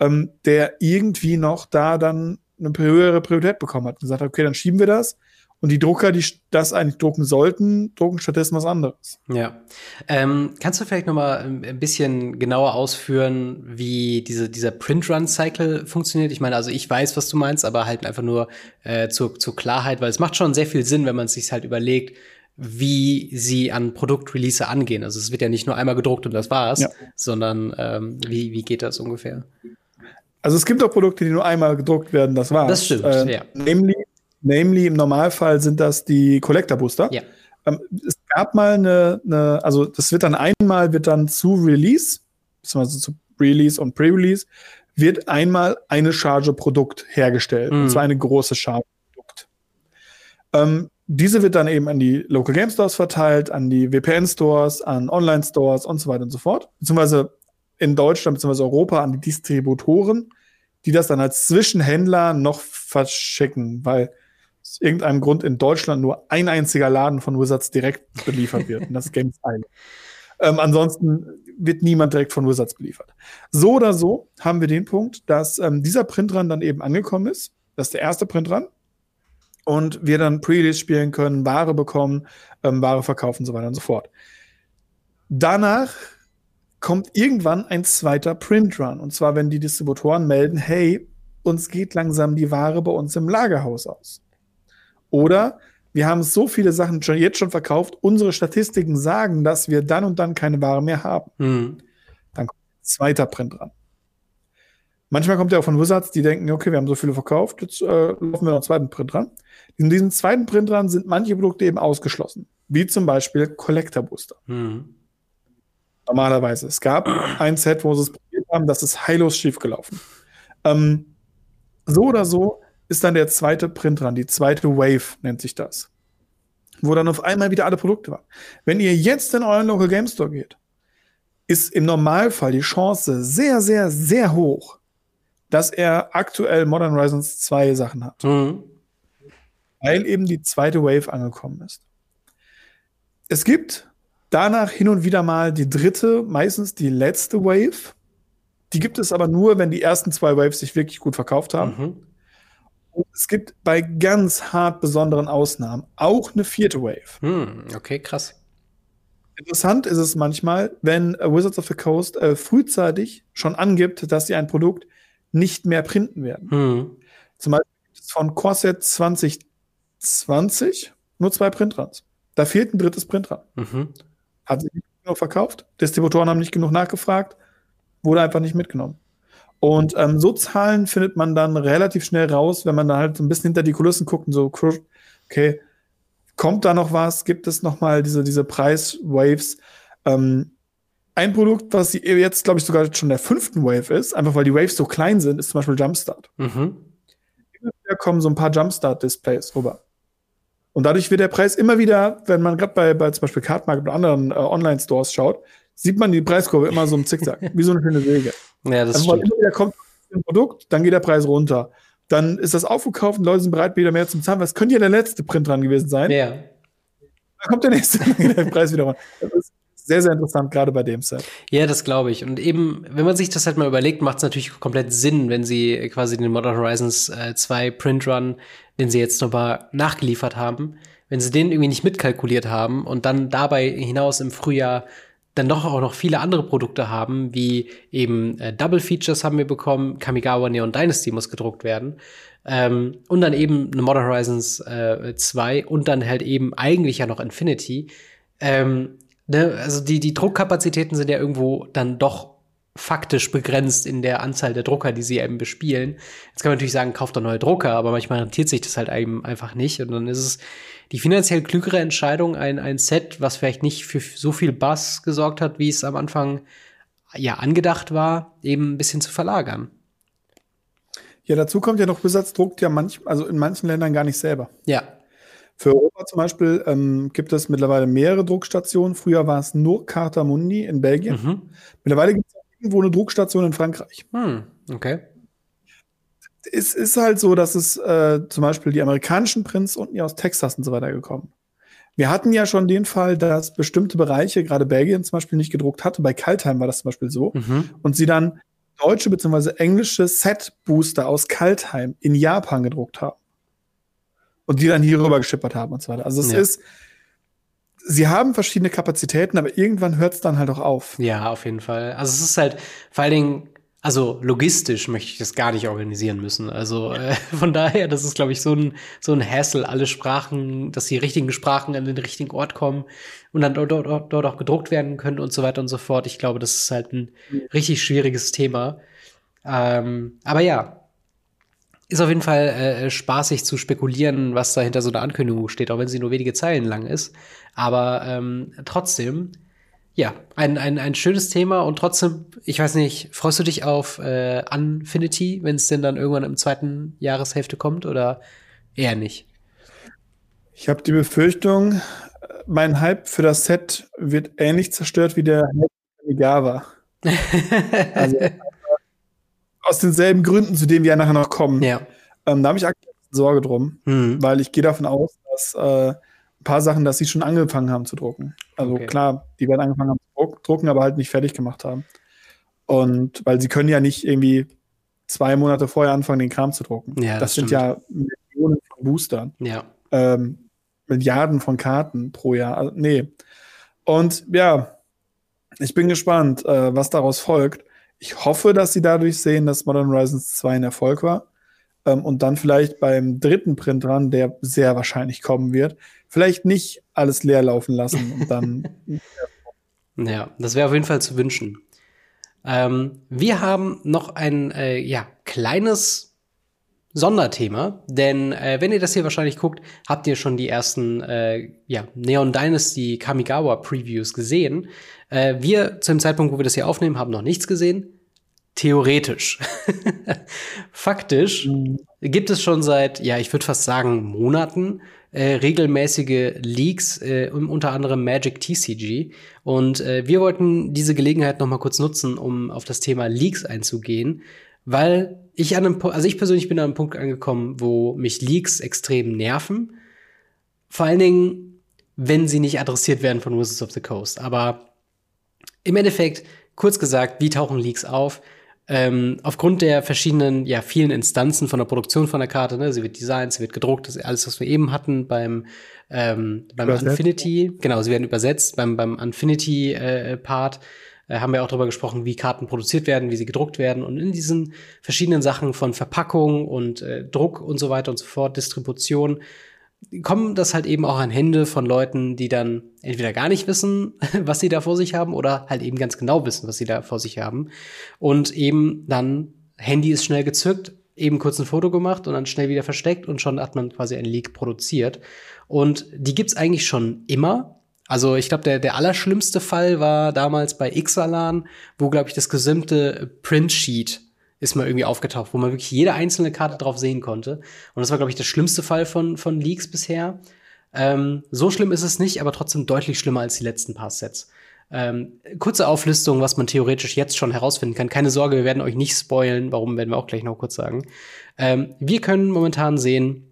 ähm, der irgendwie noch da dann eine höhere Priorität bekommen hat und gesagt hat, okay, dann schieben wir das. Und die Drucker, die das eigentlich drucken sollten, drucken stattdessen was anderes. Ja. Ähm, kannst du vielleicht noch mal ein bisschen genauer ausführen, wie diese, dieser Print-Run-Cycle funktioniert? Ich meine, also ich weiß, was du meinst, aber halt einfach nur äh, zur, zur Klarheit, weil es macht schon sehr viel Sinn, wenn man es sich halt überlegt, wie sie an Produktrelease angehen. Also es wird ja nicht nur einmal gedruckt und das war's, ja. sondern ähm, wie, wie geht das ungefähr? Also es gibt auch Produkte, die nur einmal gedruckt werden, das war's. Das stimmt, äh, ja. Namely, namely im Normalfall sind das die Collector Booster. Ja. Ähm, es gab mal eine, eine, also das wird dann einmal, wird dann zu Release, beziehungsweise zu Release und Pre-Release, wird einmal eine Charge Produkt hergestellt. Mhm. Und zwar eine große Charge Produkt. Ähm, diese wird dann eben an die Local Game Stores verteilt, an die VPN Stores, an Online Stores und so weiter und so fort. Beziehungsweise in Deutschland, beziehungsweise Europa an die Distributoren, die das dann als Zwischenhändler noch verschicken, weil aus irgendeinem Grund in Deutschland nur ein einziger Laden von Wizards direkt beliefert wird. und das ist Games Island. Ähm, ansonsten wird niemand direkt von Wizards beliefert. So oder so haben wir den Punkt, dass ähm, dieser Printrun dann eben angekommen ist. Das ist der erste Printrun. Und wir dann Pre-Release spielen können, Ware bekommen, ähm, Ware verkaufen und so weiter und so fort. Danach kommt irgendwann ein zweiter Printrun. Und zwar, wenn die Distributoren melden, hey, uns geht langsam die Ware bei uns im Lagerhaus aus. Oder wir haben so viele Sachen schon jetzt schon verkauft, unsere Statistiken sagen, dass wir dann und dann keine Ware mehr haben. Mhm. Dann kommt ein zweiter Print dran. Manchmal kommt ja auch von Wizards, die denken, okay, wir haben so viele verkauft, jetzt äh, laufen wir noch einen zweiten Print dran. In diesem zweiten Print dran sind manche Produkte eben ausgeschlossen, wie zum Beispiel Collector Booster. Mhm. Normalerweise. Es gab ein Set, wo sie es probiert haben, das ist heillos schiefgelaufen. Ähm, so oder so ist dann der zweite Print dran, die zweite Wave nennt sich das. Wo dann auf einmal wieder alle Produkte waren. Wenn ihr jetzt in euren Local Game Store geht, ist im Normalfall die Chance sehr, sehr, sehr hoch, dass er aktuell Modern Horizons 2 Sachen hat. Mhm. Weil eben die zweite Wave angekommen ist. Es gibt danach hin und wieder mal die dritte, meistens die letzte Wave. Die gibt es aber nur, wenn die ersten zwei Waves sich wirklich gut verkauft haben. Mhm. Und es gibt bei ganz hart besonderen Ausnahmen auch eine vierte Wave. Hm, okay, krass. Interessant ist es manchmal, wenn Wizards of the Coast äh, frühzeitig schon angibt, dass sie ein Produkt nicht mehr printen werden. Hm. Zum Beispiel gibt es von Corset 2020 nur zwei Printruns. Da fehlt ein drittes Printrun. Mhm. Hat sich nicht genug verkauft. Distributoren haben nicht genug nachgefragt. Wurde einfach nicht mitgenommen. Und ähm, so Zahlen findet man dann relativ schnell raus, wenn man da halt so ein bisschen hinter die Kulissen guckt und so, okay, kommt da noch was? Gibt es noch mal diese, diese Preiswaves? Ähm, ein Produkt, was jetzt, glaube ich, sogar schon der fünften Wave ist, einfach weil die Waves so klein sind, ist zum Beispiel Jumpstart. Mhm. Da kommen so ein paar Jumpstart-Displays rüber. Und dadurch wird der Preis immer wieder, wenn man gerade bei, bei zum Beispiel Cardmarket oder anderen äh, Online-Stores schaut, sieht man die Preiskurve immer so im Zickzack, <laughs> wie so eine schöne Säge. Ja, das also, stimmt. Immer kommt ein Produkt, dann geht der Preis runter. Dann ist das aufgekauft und Leute sind bereit, wieder mehr zum Zahlen. Was könnte ja der letzte Print dran gewesen sein? Ja. Dann kommt der nächste, dann geht der Preis wieder runter. Das ist sehr, sehr interessant, gerade bei dem Set. Ja, das glaube ich. Und eben, wenn man sich das halt mal überlegt, macht es natürlich komplett Sinn, wenn sie quasi den Modern Horizons äh, 2 Print Run, den sie jetzt nochmal nachgeliefert haben, wenn sie den irgendwie nicht mitkalkuliert haben und dann dabei hinaus im Frühjahr dann doch auch noch viele andere Produkte haben, wie eben äh, Double Features haben wir bekommen, Kamigawa Neon Dynasty muss gedruckt werden. Ähm, und dann eben eine Modern Horizons äh, 2 und dann halt eben eigentlich ja noch Infinity. Ähm, ne, also die, die Druckkapazitäten sind ja irgendwo dann doch faktisch begrenzt in der Anzahl der Drucker, die sie eben bespielen. Jetzt kann man natürlich sagen, kauft doch neue Drucker, aber manchmal rentiert sich das halt eben einfach nicht. Und dann ist es die finanziell klügere Entscheidung, ein, ein Set, was vielleicht nicht für so viel Bass gesorgt hat, wie es am Anfang ja angedacht war, eben ein bisschen zu verlagern. Ja, dazu kommt ja noch, Wizards druckt ja manch, also in manchen Ländern gar nicht selber. Ja. Für Europa zum Beispiel ähm, gibt es mittlerweile mehrere Druckstationen. Früher war es nur Carta Mundi in Belgien. Mhm. Mittlerweile gibt es irgendwo eine Druckstation in Frankreich. Hm, okay es ist halt so, dass es äh, zum Beispiel die amerikanischen Prints unten ja aus Texas und so weiter gekommen. Wir hatten ja schon den Fall, dass bestimmte Bereiche, gerade Belgien zum Beispiel, nicht gedruckt hatte. Bei Kaltheim war das zum Beispiel so. Mhm. Und sie dann deutsche bzw. englische Set-Booster aus Kaltheim in Japan gedruckt haben. Und die dann hier rüber geschippert haben und so weiter. Also es ja. ist, sie haben verschiedene Kapazitäten, aber irgendwann hört es dann halt auch auf. Ja, auf jeden Fall. Also es ist halt vor allen Dingen also logistisch möchte ich das gar nicht organisieren müssen. Also äh, <laughs> von daher, das ist, glaube ich, so ein, so ein Hassel, alle Sprachen, dass die richtigen Sprachen an den richtigen Ort kommen und dann dort, dort, dort auch gedruckt werden können und so weiter und so fort. Ich glaube, das ist halt ein richtig schwieriges Thema. Ähm, aber ja, ist auf jeden Fall äh, spaßig zu spekulieren, was da hinter so einer Ankündigung steht, auch wenn sie nur wenige Zeilen lang ist. Aber ähm, trotzdem ja, ein, ein, ein schönes Thema und trotzdem, ich weiß nicht, freust du dich auf äh, Unfinity, wenn es denn dann irgendwann im zweiten Jahreshälfte kommt oder eher nicht? Ich habe die Befürchtung, mein Hype für das Set wird ähnlich zerstört wie der Hype für Java. <laughs> also aus denselben Gründen, zu denen wir ja nachher noch kommen. Ja. Ähm, da habe ich aktuell Sorge drum, mhm. weil ich gehe davon aus, dass äh, ein paar Sachen, dass sie schon angefangen haben zu drucken. Also okay. klar, die werden angefangen haben zu drucken, aber halt nicht fertig gemacht haben. Und weil sie können ja nicht irgendwie zwei Monate vorher anfangen, den Kram zu drucken. Ja, das, das sind ja Millionen von Boostern. Ja. Ähm, Milliarden von Karten pro Jahr. Also, nee. Und ja, ich bin gespannt, äh, was daraus folgt. Ich hoffe, dass sie dadurch sehen, dass Modern Horizons 2 ein Erfolg war. Ähm, und dann vielleicht beim dritten Print dran, der sehr wahrscheinlich kommen wird, vielleicht nicht alles leer laufen lassen und dann. <laughs> ja, das wäre auf jeden Fall zu wünschen. Ähm, wir haben noch ein äh, ja, kleines Sonderthema, denn äh, wenn ihr das hier wahrscheinlich guckt, habt ihr schon die ersten äh, ja, Neon Dynasty Kamigawa Previews gesehen. Äh, wir zum Zeitpunkt, wo wir das hier aufnehmen, haben noch nichts gesehen. Theoretisch. <laughs> Faktisch mhm. gibt es schon seit, ja, ich würde fast sagen, Monaten äh, regelmäßige Leaks, äh, unter anderem Magic TCG. Und äh, wir wollten diese Gelegenheit noch mal kurz nutzen, um auf das Thema Leaks einzugehen, weil ich an einem also ich persönlich bin an einem Punkt angekommen, wo mich Leaks extrem nerven. Vor allen Dingen, wenn sie nicht adressiert werden von Wizards of the Coast. Aber im Endeffekt, kurz gesagt, wie tauchen Leaks auf? Ähm, aufgrund der verschiedenen, ja, vielen Instanzen von der Produktion von der Karte, ne, sie wird designt, sie wird gedruckt, das ist alles, was wir eben hatten beim, ähm, beim Infinity, genau, sie werden übersetzt beim, beim Infinity-Part. Äh, äh, haben wir auch darüber gesprochen, wie Karten produziert werden, wie sie gedruckt werden. Und in diesen verschiedenen Sachen von Verpackung und äh, Druck und so weiter und so fort, Distribution, kommen das halt eben auch an Hände von Leuten, die dann entweder gar nicht wissen, <laughs> was sie da vor sich haben, oder halt eben ganz genau wissen, was sie da vor sich haben. Und eben dann Handy ist schnell gezückt, eben kurz ein Foto gemacht und dann schnell wieder versteckt und schon hat man quasi ein Leak produziert. Und die gibt's eigentlich schon immer. Also ich glaube, der, der allerschlimmste Fall war damals bei Ixalan, wo, glaube ich, das gesamte Print-Sheet ist mal irgendwie aufgetaucht, wo man wirklich jede einzelne Karte drauf sehen konnte. Und das war, glaube ich, der schlimmste Fall von, von Leaks bisher. Ähm, so schlimm ist es nicht, aber trotzdem deutlich schlimmer als die letzten paar Sets. Ähm, kurze Auflistung, was man theoretisch jetzt schon herausfinden kann. Keine Sorge, wir werden euch nicht spoilen. Warum werden wir auch gleich noch kurz sagen. Ähm, wir können momentan sehen,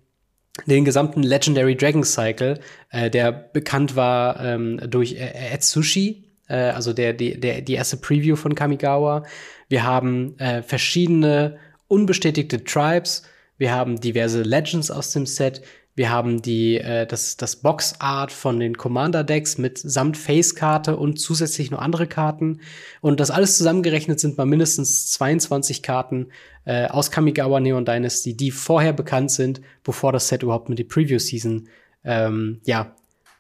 den gesamten Legendary Dragon Cycle, äh, der bekannt war ähm, durch äh, Atsushi, äh, also der, die, der, die erste Preview von Kamigawa. Wir haben äh, verschiedene unbestätigte Tribes. Wir haben diverse Legends aus dem Set. Wir haben die, äh, das, das Box-Art von den Commander-Decks mit samt Face-Karte und zusätzlich noch andere Karten. Und das alles zusammengerechnet sind mal mindestens 22 Karten äh, aus Kamigawa Neon Dynasty, die vorher bekannt sind, bevor das Set überhaupt mit der Preview-Season ähm, ja,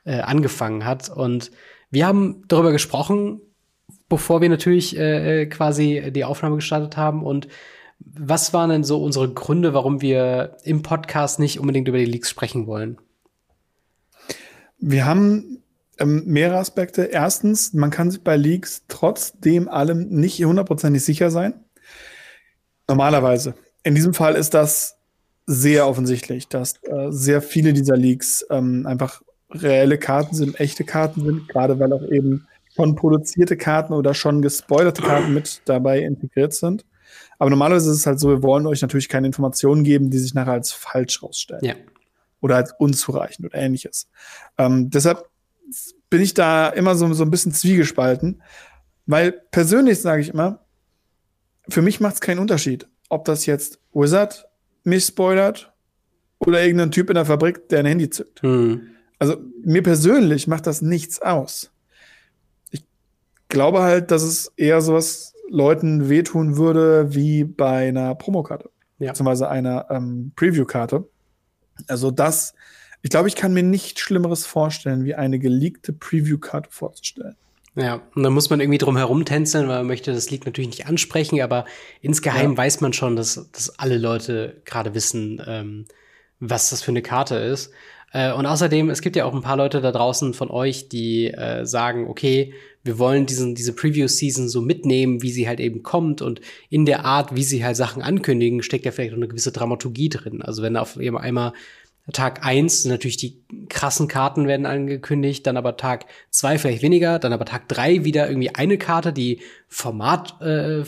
äh, angefangen hat. Und wir haben darüber gesprochen, bevor wir natürlich äh, äh quasi die Aufnahme gestartet haben und was waren denn so unsere Gründe, warum wir im Podcast nicht unbedingt über die Leaks sprechen wollen? Wir haben ähm, mehrere Aspekte. Erstens, man kann sich bei Leaks trotzdem allem nicht hundertprozentig sicher sein. Normalerweise. In diesem Fall ist das sehr offensichtlich, dass äh, sehr viele dieser Leaks ähm, einfach reelle Karten sind, echte Karten sind, gerade weil auch eben schon produzierte Karten oder schon gespoilerte Karten mit dabei integriert sind. Aber normalerweise ist es halt so, wir wollen euch natürlich keine Informationen geben, die sich nachher als falsch rausstellen. Ja. Oder als unzureichend oder ähnliches. Ähm, deshalb bin ich da immer so, so ein bisschen zwiegespalten, weil persönlich sage ich immer, für mich macht es keinen Unterschied, ob das jetzt Wizard mich spoilert oder irgendein Typ in der Fabrik, der ein Handy zückt. Hm. Also mir persönlich macht das nichts aus. Ich glaube halt, dass es eher sowas Leuten wehtun würde wie bei einer Promokarte. Ja. Beziehungsweise einer ähm, Preview-Karte. Also das, ich glaube, ich kann mir nichts Schlimmeres vorstellen, wie eine geleakte Preview-Karte vorzustellen. Ja, und dann muss man irgendwie drum herum tänzeln, weil man möchte das Leak natürlich nicht ansprechen, aber insgeheim ja. weiß man schon, dass, dass alle Leute gerade wissen, ähm, was das für eine Karte ist. Äh, und außerdem, es gibt ja auch ein paar Leute da draußen von euch, die äh, sagen, okay, wir wollen diesen, diese Preview-Season so mitnehmen, wie sie halt eben kommt und in der Art, wie sie halt Sachen ankündigen, steckt ja vielleicht auch eine gewisse Dramaturgie drin. Also wenn auf einmal Tag eins natürlich die krassen Karten werden angekündigt, dann aber Tag zwei vielleicht weniger, dann aber Tag drei wieder irgendwie eine Karte, die Format äh,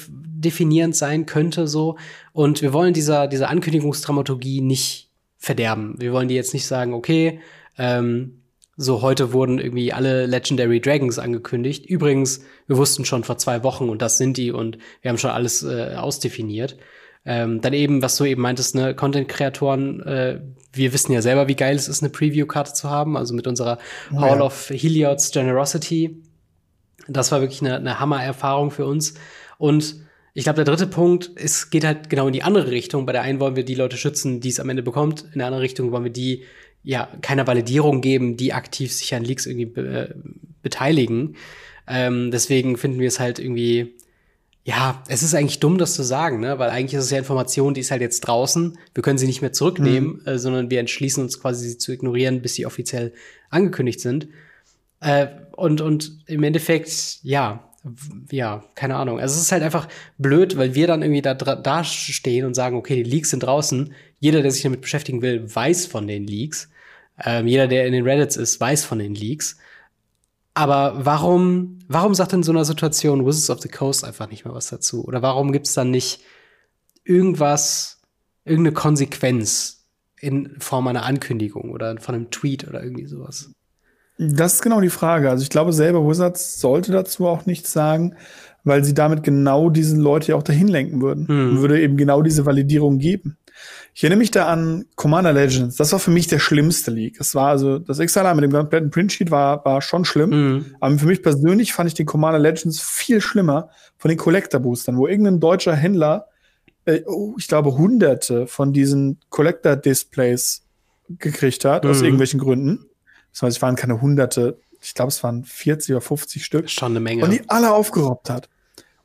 sein könnte so. Und wir wollen dieser dieser Ankündigungsdramaturgie nicht verderben. Wir wollen die jetzt nicht sagen, okay, ähm, so heute wurden irgendwie alle Legendary Dragons angekündigt. Übrigens, wir wussten schon vor zwei Wochen und das sind die und wir haben schon alles äh, ausdefiniert. Ähm, dann eben, was du eben meintest, ne, Content-Kreatoren, äh, wir wissen ja selber, wie geil es ist, eine Preview-Karte zu haben, also mit unserer oh, Hall ja. of Heliots Generosity. Das war wirklich eine, eine Hammer-Erfahrung für uns. Und ich glaube, der dritte Punkt, es geht halt genau in die andere Richtung. Bei der einen wollen wir die Leute schützen, die es am Ende bekommt. In der anderen Richtung wollen wir die ja keiner Validierung geben, die aktiv sich an Leaks irgendwie be äh, beteiligen. Ähm, deswegen finden wir es halt irgendwie ja, es ist eigentlich dumm, das zu sagen, ne? Weil eigentlich ist es ja Information, die ist halt jetzt draußen. Wir können sie nicht mehr zurücknehmen, mhm. äh, sondern wir entschließen uns quasi, sie zu ignorieren, bis sie offiziell angekündigt sind. Äh, und, und im Endeffekt, ja, ja, keine Ahnung. Also es ist halt einfach blöd, weil wir dann irgendwie da, da stehen und sagen, okay, die Leaks sind draußen. Jeder, der sich damit beschäftigen will, weiß von den Leaks. Ähm, jeder, der in den Reddits ist, weiß von den Leaks. Aber warum, warum sagt in so einer Situation Wizards of the Coast einfach nicht mal was dazu? Oder warum gibt's dann nicht irgendwas, irgendeine Konsequenz in Form einer Ankündigung oder von einem Tweet oder irgendwie sowas? Das ist genau die Frage. Also ich glaube selber, Wizards sollte dazu auch nichts sagen, weil sie damit genau diese Leute ja auch dahin lenken würden. Hm. Würde eben genau diese Validierung geben. Ich erinnere mich da an Commander Legends. Das war für mich der schlimmste League. Es war also, das XLR mit dem kompletten Printsheet war, war schon schlimm. Mhm. Aber für mich persönlich fand ich den Commander Legends viel schlimmer von den Collector Boostern, wo irgendein deutscher Händler, äh, oh, ich glaube, hunderte von diesen Collector Displays gekriegt hat, mhm. aus irgendwelchen Gründen. Das heißt, es waren keine hunderte, ich glaube, es waren 40 oder 50 Stück. Schon eine Menge. Und die alle aufgerobbt hat.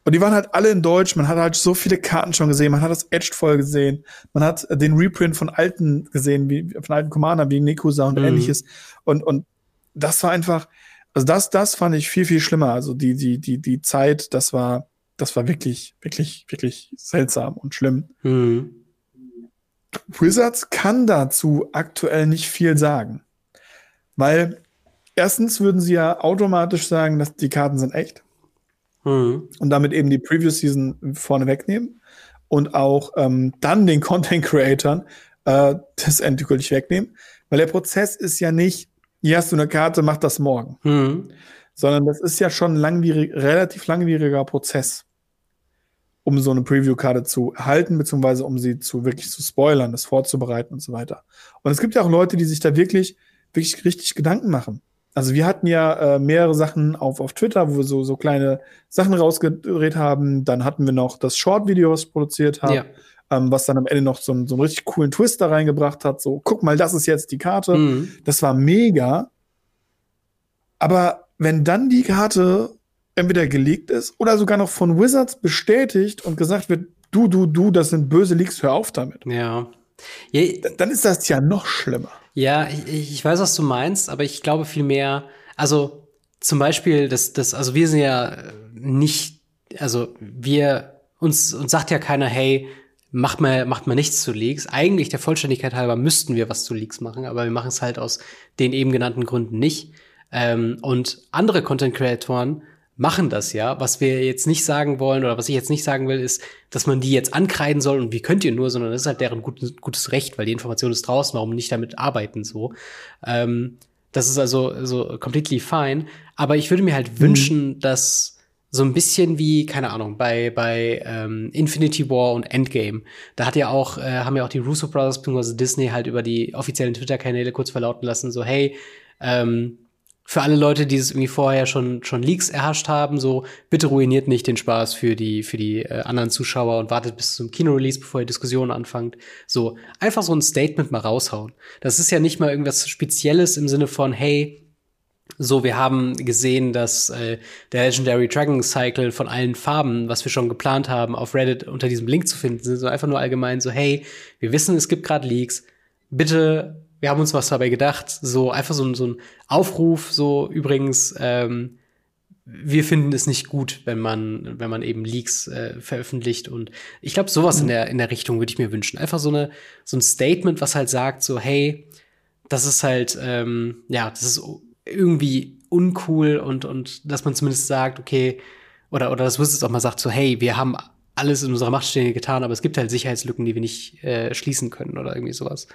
Und die waren halt alle in Deutsch. Man hat halt so viele Karten schon gesehen. Man hat das Edged voll gesehen. Man hat den Reprint von alten gesehen, wie von alten Commander wie Nekusa und mhm. ähnliches. Und, und das war einfach, also das, das fand ich viel, viel schlimmer. Also die, die, die, die Zeit, das war, das war wirklich, wirklich, wirklich seltsam und schlimm. Mhm. Wizards kann dazu aktuell nicht viel sagen. Weil erstens würden sie ja automatisch sagen, dass die Karten sind echt. Mhm. Und damit eben die Preview Season vorne wegnehmen und auch ähm, dann den Content Creatern äh, das endgültig wegnehmen. Weil der Prozess ist ja nicht, hier hast du eine Karte, mach das morgen. Mhm. Sondern das ist ja schon ein langwierig, relativ langwieriger Prozess, um so eine Preview-Karte zu erhalten, beziehungsweise um sie zu wirklich zu spoilern, das vorzubereiten und so weiter. Und es gibt ja auch Leute, die sich da wirklich, wirklich richtig Gedanken machen. Also wir hatten ja äh, mehrere Sachen auf, auf Twitter, wo wir so, so kleine Sachen rausgedreht haben. Dann hatten wir noch das Short-Video, was ich produziert habe, ja. ähm, was dann am Ende noch so, so einen richtig coolen Twist da reingebracht hat. So, guck mal, das ist jetzt die Karte. Mhm. Das war mega. Aber wenn dann die Karte entweder geleakt ist oder sogar noch von Wizards bestätigt und gesagt wird, du, du, du, das sind böse Leaks, hör auf damit. Ja. ja dann ist das ja noch schlimmer. Ja, ich, ich weiß, was du meinst, aber ich glaube viel mehr, also zum Beispiel, das, das, also wir sind ja nicht, also wir, uns, uns sagt ja keiner, hey, macht mal, macht mal nichts zu Leaks. Eigentlich der Vollständigkeit halber müssten wir was zu Leaks machen, aber wir machen es halt aus den eben genannten Gründen nicht. Ähm, und andere Content-Creatoren machen das ja. Was wir jetzt nicht sagen wollen oder was ich jetzt nicht sagen will, ist, dass man die jetzt ankreiden soll und wie könnt ihr nur, sondern das ist halt deren gutes, gutes Recht, weil die Information ist draußen, warum nicht damit arbeiten so. Ähm, das ist also so completely fine. Aber ich würde mir halt mhm. wünschen, dass so ein bisschen wie, keine Ahnung, bei, bei ähm, Infinity War und Endgame, da hat ja auch, äh, haben ja auch die Russo Brothers bzw. Disney halt über die offiziellen Twitter-Kanäle kurz verlauten lassen, so, hey, ähm, für alle Leute, die es irgendwie vorher schon, schon Leaks erhascht haben, so bitte ruiniert nicht den Spaß für die, für die äh, anderen Zuschauer und wartet bis zum Kinorelease, bevor ihr Diskussionen anfangt. So, einfach so ein Statement mal raushauen. Das ist ja nicht mal irgendwas Spezielles im Sinne von, hey, so, wir haben gesehen, dass äh, der Legendary Dragon Cycle von allen Farben, was wir schon geplant haben, auf Reddit unter diesem Link zu finden sind, so einfach nur allgemein so, hey, wir wissen, es gibt gerade Leaks, bitte wir haben uns was dabei gedacht, so einfach so, so ein Aufruf, so übrigens, ähm, wir finden es nicht gut, wenn man, wenn man eben Leaks äh, veröffentlicht. Und ich glaube, sowas mhm. in der, in der Richtung würde ich mir wünschen. Einfach so eine, so ein Statement, was halt sagt, so, hey, das ist halt, ähm, ja, das ist irgendwie uncool und, und dass man zumindest sagt, okay, oder, oder das Wizards auch mal sagt, so, hey, wir haben alles in unserer Macht Stehende getan, aber es gibt halt Sicherheitslücken, die wir nicht äh, schließen können oder irgendwie sowas.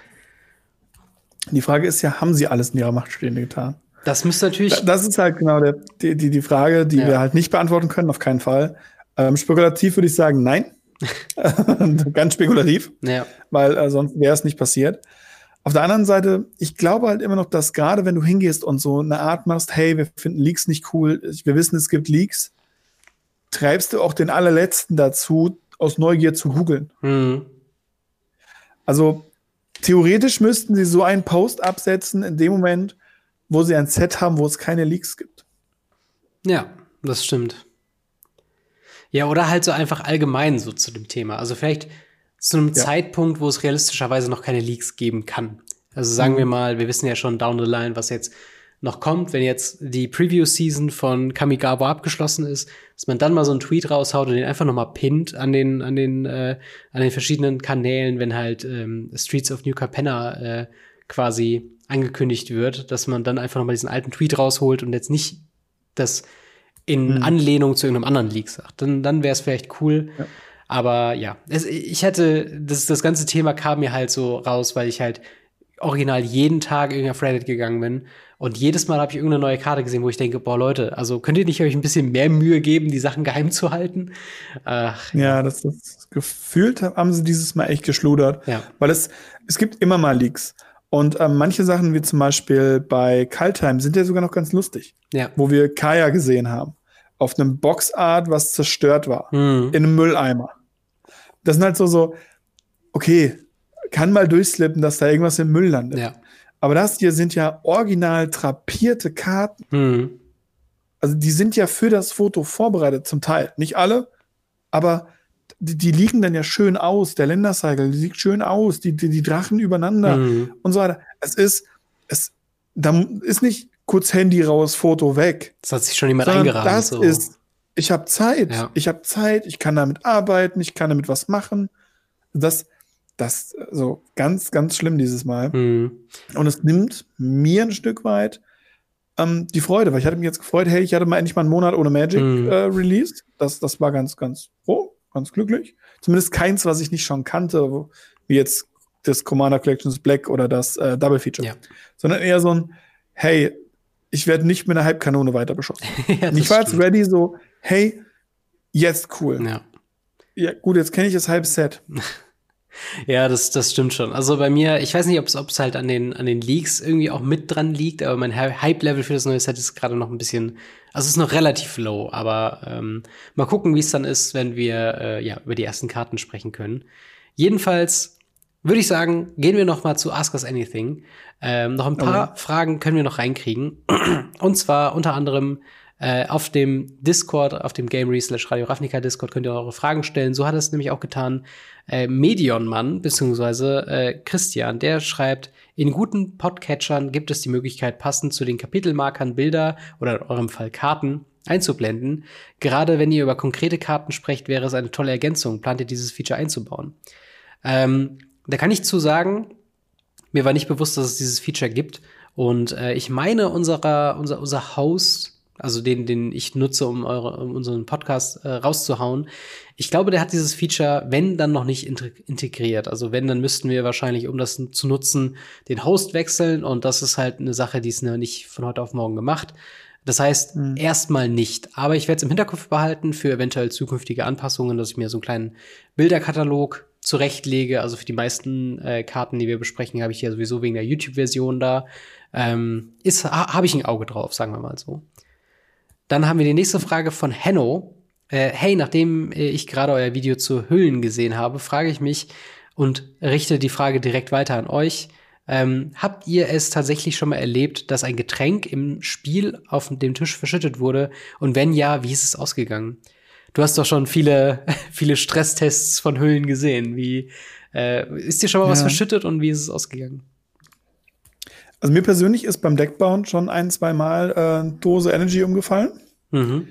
Die Frage ist ja, haben sie alles in ihrer Macht Stehende getan? Das müsste natürlich. Das ist halt genau der, die, die, die Frage, die ja. wir halt nicht beantworten können, auf keinen Fall. Ähm, spekulativ würde ich sagen, nein. <laughs> <laughs> Ganz spekulativ. Ja. Weil äh, sonst wäre es nicht passiert. Auf der anderen Seite, ich glaube halt immer noch, dass gerade wenn du hingehst und so eine Art machst, hey, wir finden Leaks nicht cool, wir wissen, es gibt Leaks, treibst du auch den allerletzten dazu, aus Neugier zu googeln. Mhm. Also theoretisch müssten sie so einen Post absetzen in dem Moment, wo sie ein Set haben, wo es keine Leaks gibt. Ja, das stimmt. Ja, oder halt so einfach allgemein so zu dem Thema. Also vielleicht zu einem ja. Zeitpunkt, wo es realistischerweise noch keine Leaks geben kann. Also sagen mhm. wir mal, wir wissen ja schon down the line, was jetzt noch kommt, wenn jetzt die Preview-Season von Kamigawa abgeschlossen ist, dass man dann mal so einen Tweet raushaut und den einfach noch mal pinnt an den an den äh, an den verschiedenen Kanälen, wenn halt ähm, Streets of New Capenna äh, quasi angekündigt wird, dass man dann einfach noch mal diesen alten Tweet rausholt und jetzt nicht das in mhm. Anlehnung zu irgendeinem anderen Leak sagt. Dann dann wäre es vielleicht cool. Ja. Aber ja, es, ich hätte, das, das ganze Thema kam mir halt so raus, weil ich halt original jeden Tag irgendwie auf Reddit gegangen bin. Und jedes Mal habe ich irgendeine neue Karte gesehen, wo ich denke, boah, Leute, also könnt ihr nicht euch ein bisschen mehr Mühe geben, die Sachen geheim zu halten? Ach, ja, ja das, das gefühlt haben sie dieses Mal echt geschludert. Ja. Weil es, es gibt immer mal Leaks. Und ähm, manche Sachen, wie zum Beispiel bei Kaltheim, sind ja sogar noch ganz lustig. Ja. Wo wir Kaya gesehen haben. Auf einem Boxart, was zerstört war. Mhm. In einem Mülleimer. Das sind halt so, so, okay, kann mal durchslippen, dass da irgendwas im Müll landet. Ja. Aber das hier sind ja original trapierte Karten. Mhm. Also die sind ja für das Foto vorbereitet, zum Teil. Nicht alle, aber die, die liegen dann ja schön aus. Der Ländercycle, die liegt schön aus, die, die, die Drachen übereinander mhm. und so weiter. Es ist, es, da ist nicht kurz Handy raus, Foto weg. Das hat sich schon jemand eingerahmt. Das so. ist, ich habe Zeit. Ja. Ich habe Zeit, ich kann damit arbeiten, ich kann damit was machen. Das, das so ganz, ganz schlimm dieses Mal. Mhm. Und es nimmt mir ein Stück weit ähm, die Freude, weil ich hatte mich jetzt gefreut, hey, ich hatte mal endlich mal einen Monat ohne Magic mhm. äh, released. Das, das war ganz, ganz froh, ganz glücklich. Zumindest keins, was ich nicht schon kannte, wie jetzt das Commander Collections Black oder das äh, Double Feature. Ja. Sondern eher so ein, hey, ich werde nicht mit einer Halbkanone weiter beschossen. <laughs> ja, ich war jetzt ready, so, hey, jetzt cool. Ja. Ja, gut, jetzt kenne ich das halbe Set. <laughs> Ja, das, das stimmt schon. Also bei mir, ich weiß nicht, ob es halt an den, an den Leaks irgendwie auch mit dran liegt, aber mein Hype-Level für das neue Set ist gerade noch ein bisschen, also es ist noch relativ low, aber ähm, mal gucken, wie es dann ist, wenn wir äh, ja über die ersten Karten sprechen können. Jedenfalls würde ich sagen, gehen wir noch mal zu Ask Us Anything. Ähm, noch ein paar okay. Fragen können wir noch reinkriegen. Und zwar unter anderem äh, auf dem Discord, auf dem Gamery slash Radio Ravnica Discord könnt ihr eure Fragen stellen. So hat es nämlich auch getan äh, Medion-Mann, beziehungsweise äh, Christian, der schreibt, in guten Podcatchern gibt es die Möglichkeit, passend zu den Kapitelmarkern Bilder oder in eurem Fall Karten einzublenden. Gerade wenn ihr über konkrete Karten sprecht, wäre es eine tolle Ergänzung. Plant ihr dieses Feature einzubauen? Ähm, da kann ich zu sagen, mir war nicht bewusst, dass es dieses Feature gibt. Und äh, ich meine, unserer, unser, unser Host also den, den ich nutze, um, eure, um unseren Podcast äh, rauszuhauen. Ich glaube, der hat dieses Feature, wenn dann noch nicht integriert. Also wenn, dann müssten wir wahrscheinlich, um das zu nutzen, den Host wechseln. Und das ist halt eine Sache, die ist nicht von heute auf morgen gemacht. Das heißt, mhm. erstmal nicht. Aber ich werde es im Hinterkopf behalten für eventuell zukünftige Anpassungen, dass ich mir so einen kleinen Bilderkatalog zurechtlege. Also für die meisten äh, Karten, die wir besprechen, habe ich ja sowieso wegen der YouTube-Version da. Ähm, ist, ha, habe ich ein Auge drauf, sagen wir mal so. Dann haben wir die nächste Frage von Henno. Äh, hey, nachdem äh, ich gerade euer Video zu Hüllen gesehen habe, frage ich mich und richte die Frage direkt weiter an euch. Ähm, habt ihr es tatsächlich schon mal erlebt, dass ein Getränk im Spiel auf dem Tisch verschüttet wurde? Und wenn ja, wie ist es ausgegangen? Du hast doch schon viele, <laughs> viele Stresstests von Hüllen gesehen. Wie äh, ist dir schon mal ja. was verschüttet und wie ist es ausgegangen? Also mir persönlich ist beim Deckbauen schon ein, zwei Mal äh, Dose Energy umgefallen. Mhm.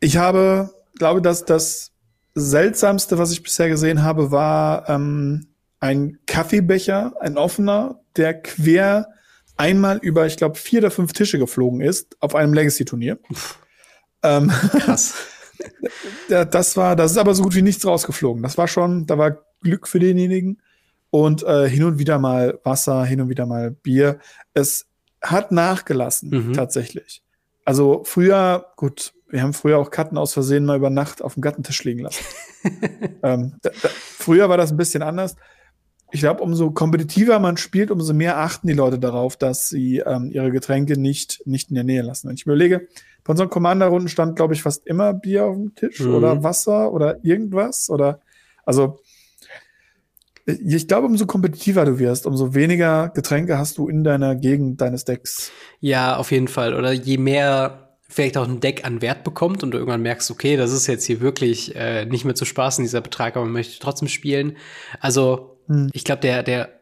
Ich habe, glaube, dass das seltsamste, was ich bisher gesehen habe, war ähm, ein Kaffeebecher, ein offener, der quer einmal über, ich glaube, vier oder fünf Tische geflogen ist auf einem Legacy-Turnier. Ähm, Krass. <laughs> das war, das ist aber so gut wie nichts rausgeflogen. Das war schon, da war Glück für denjenigen und äh, hin und wieder mal Wasser, hin und wieder mal Bier. Es hat nachgelassen, mhm. tatsächlich. Also früher, gut, wir haben früher auch Karten aus Versehen mal über Nacht auf dem Gattentisch liegen lassen. <laughs> ähm, da, da, früher war das ein bisschen anders. Ich glaube, umso kompetitiver man spielt, umso mehr achten die Leute darauf, dass sie ähm, ihre Getränke nicht, nicht in der Nähe lassen. Wenn ich mir überlege, bei unseren Commander-Runden stand, glaube ich, fast immer Bier auf dem Tisch mhm. oder Wasser oder irgendwas. Oder also ich glaube, umso kompetitiver du wirst, umso weniger Getränke hast du in deiner Gegend deines Decks. Ja, auf jeden Fall. Oder je mehr vielleicht auch ein Deck an Wert bekommt und du irgendwann merkst, okay, das ist jetzt hier wirklich äh, nicht mehr zu spaßen, dieser Betrag, aber man möchte trotzdem spielen. Also, hm. ich glaube, der, der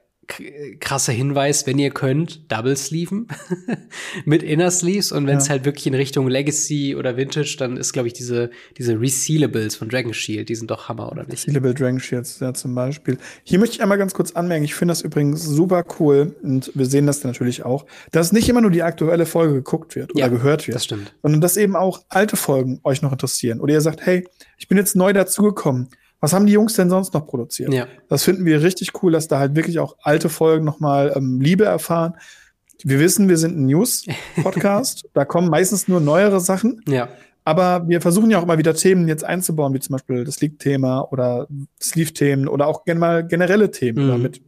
krasser Hinweis, wenn ihr könnt, Double Sleeven <laughs> mit Inner Sleeves und wenn es ja. halt wirklich in Richtung Legacy oder Vintage, dann ist, glaube ich, diese, diese Resealables von Dragon Shield, die sind doch Hammer, oder nicht? Resealable Dragon Shields, ja, zum Beispiel. Hier möchte ich einmal ganz kurz anmerken, ich finde das übrigens super cool und wir sehen das natürlich auch, dass nicht immer nur die aktuelle Folge geguckt wird oder ja, gehört wird. Das stimmt. Sondern dass eben auch alte Folgen euch noch interessieren. Oder ihr sagt, hey, ich bin jetzt neu dazugekommen was haben die Jungs denn sonst noch produziert? Ja. Das finden wir richtig cool, dass da halt wirklich auch alte Folgen nochmal ähm, Liebe erfahren. Wir wissen, wir sind ein News-Podcast. <laughs> da kommen meistens nur neuere Sachen. Ja. Aber wir versuchen ja auch immer wieder Themen jetzt einzubauen, wie zum Beispiel das League-Thema oder Sleeve-Themen oder auch gerne mal generelle Themen mhm. mit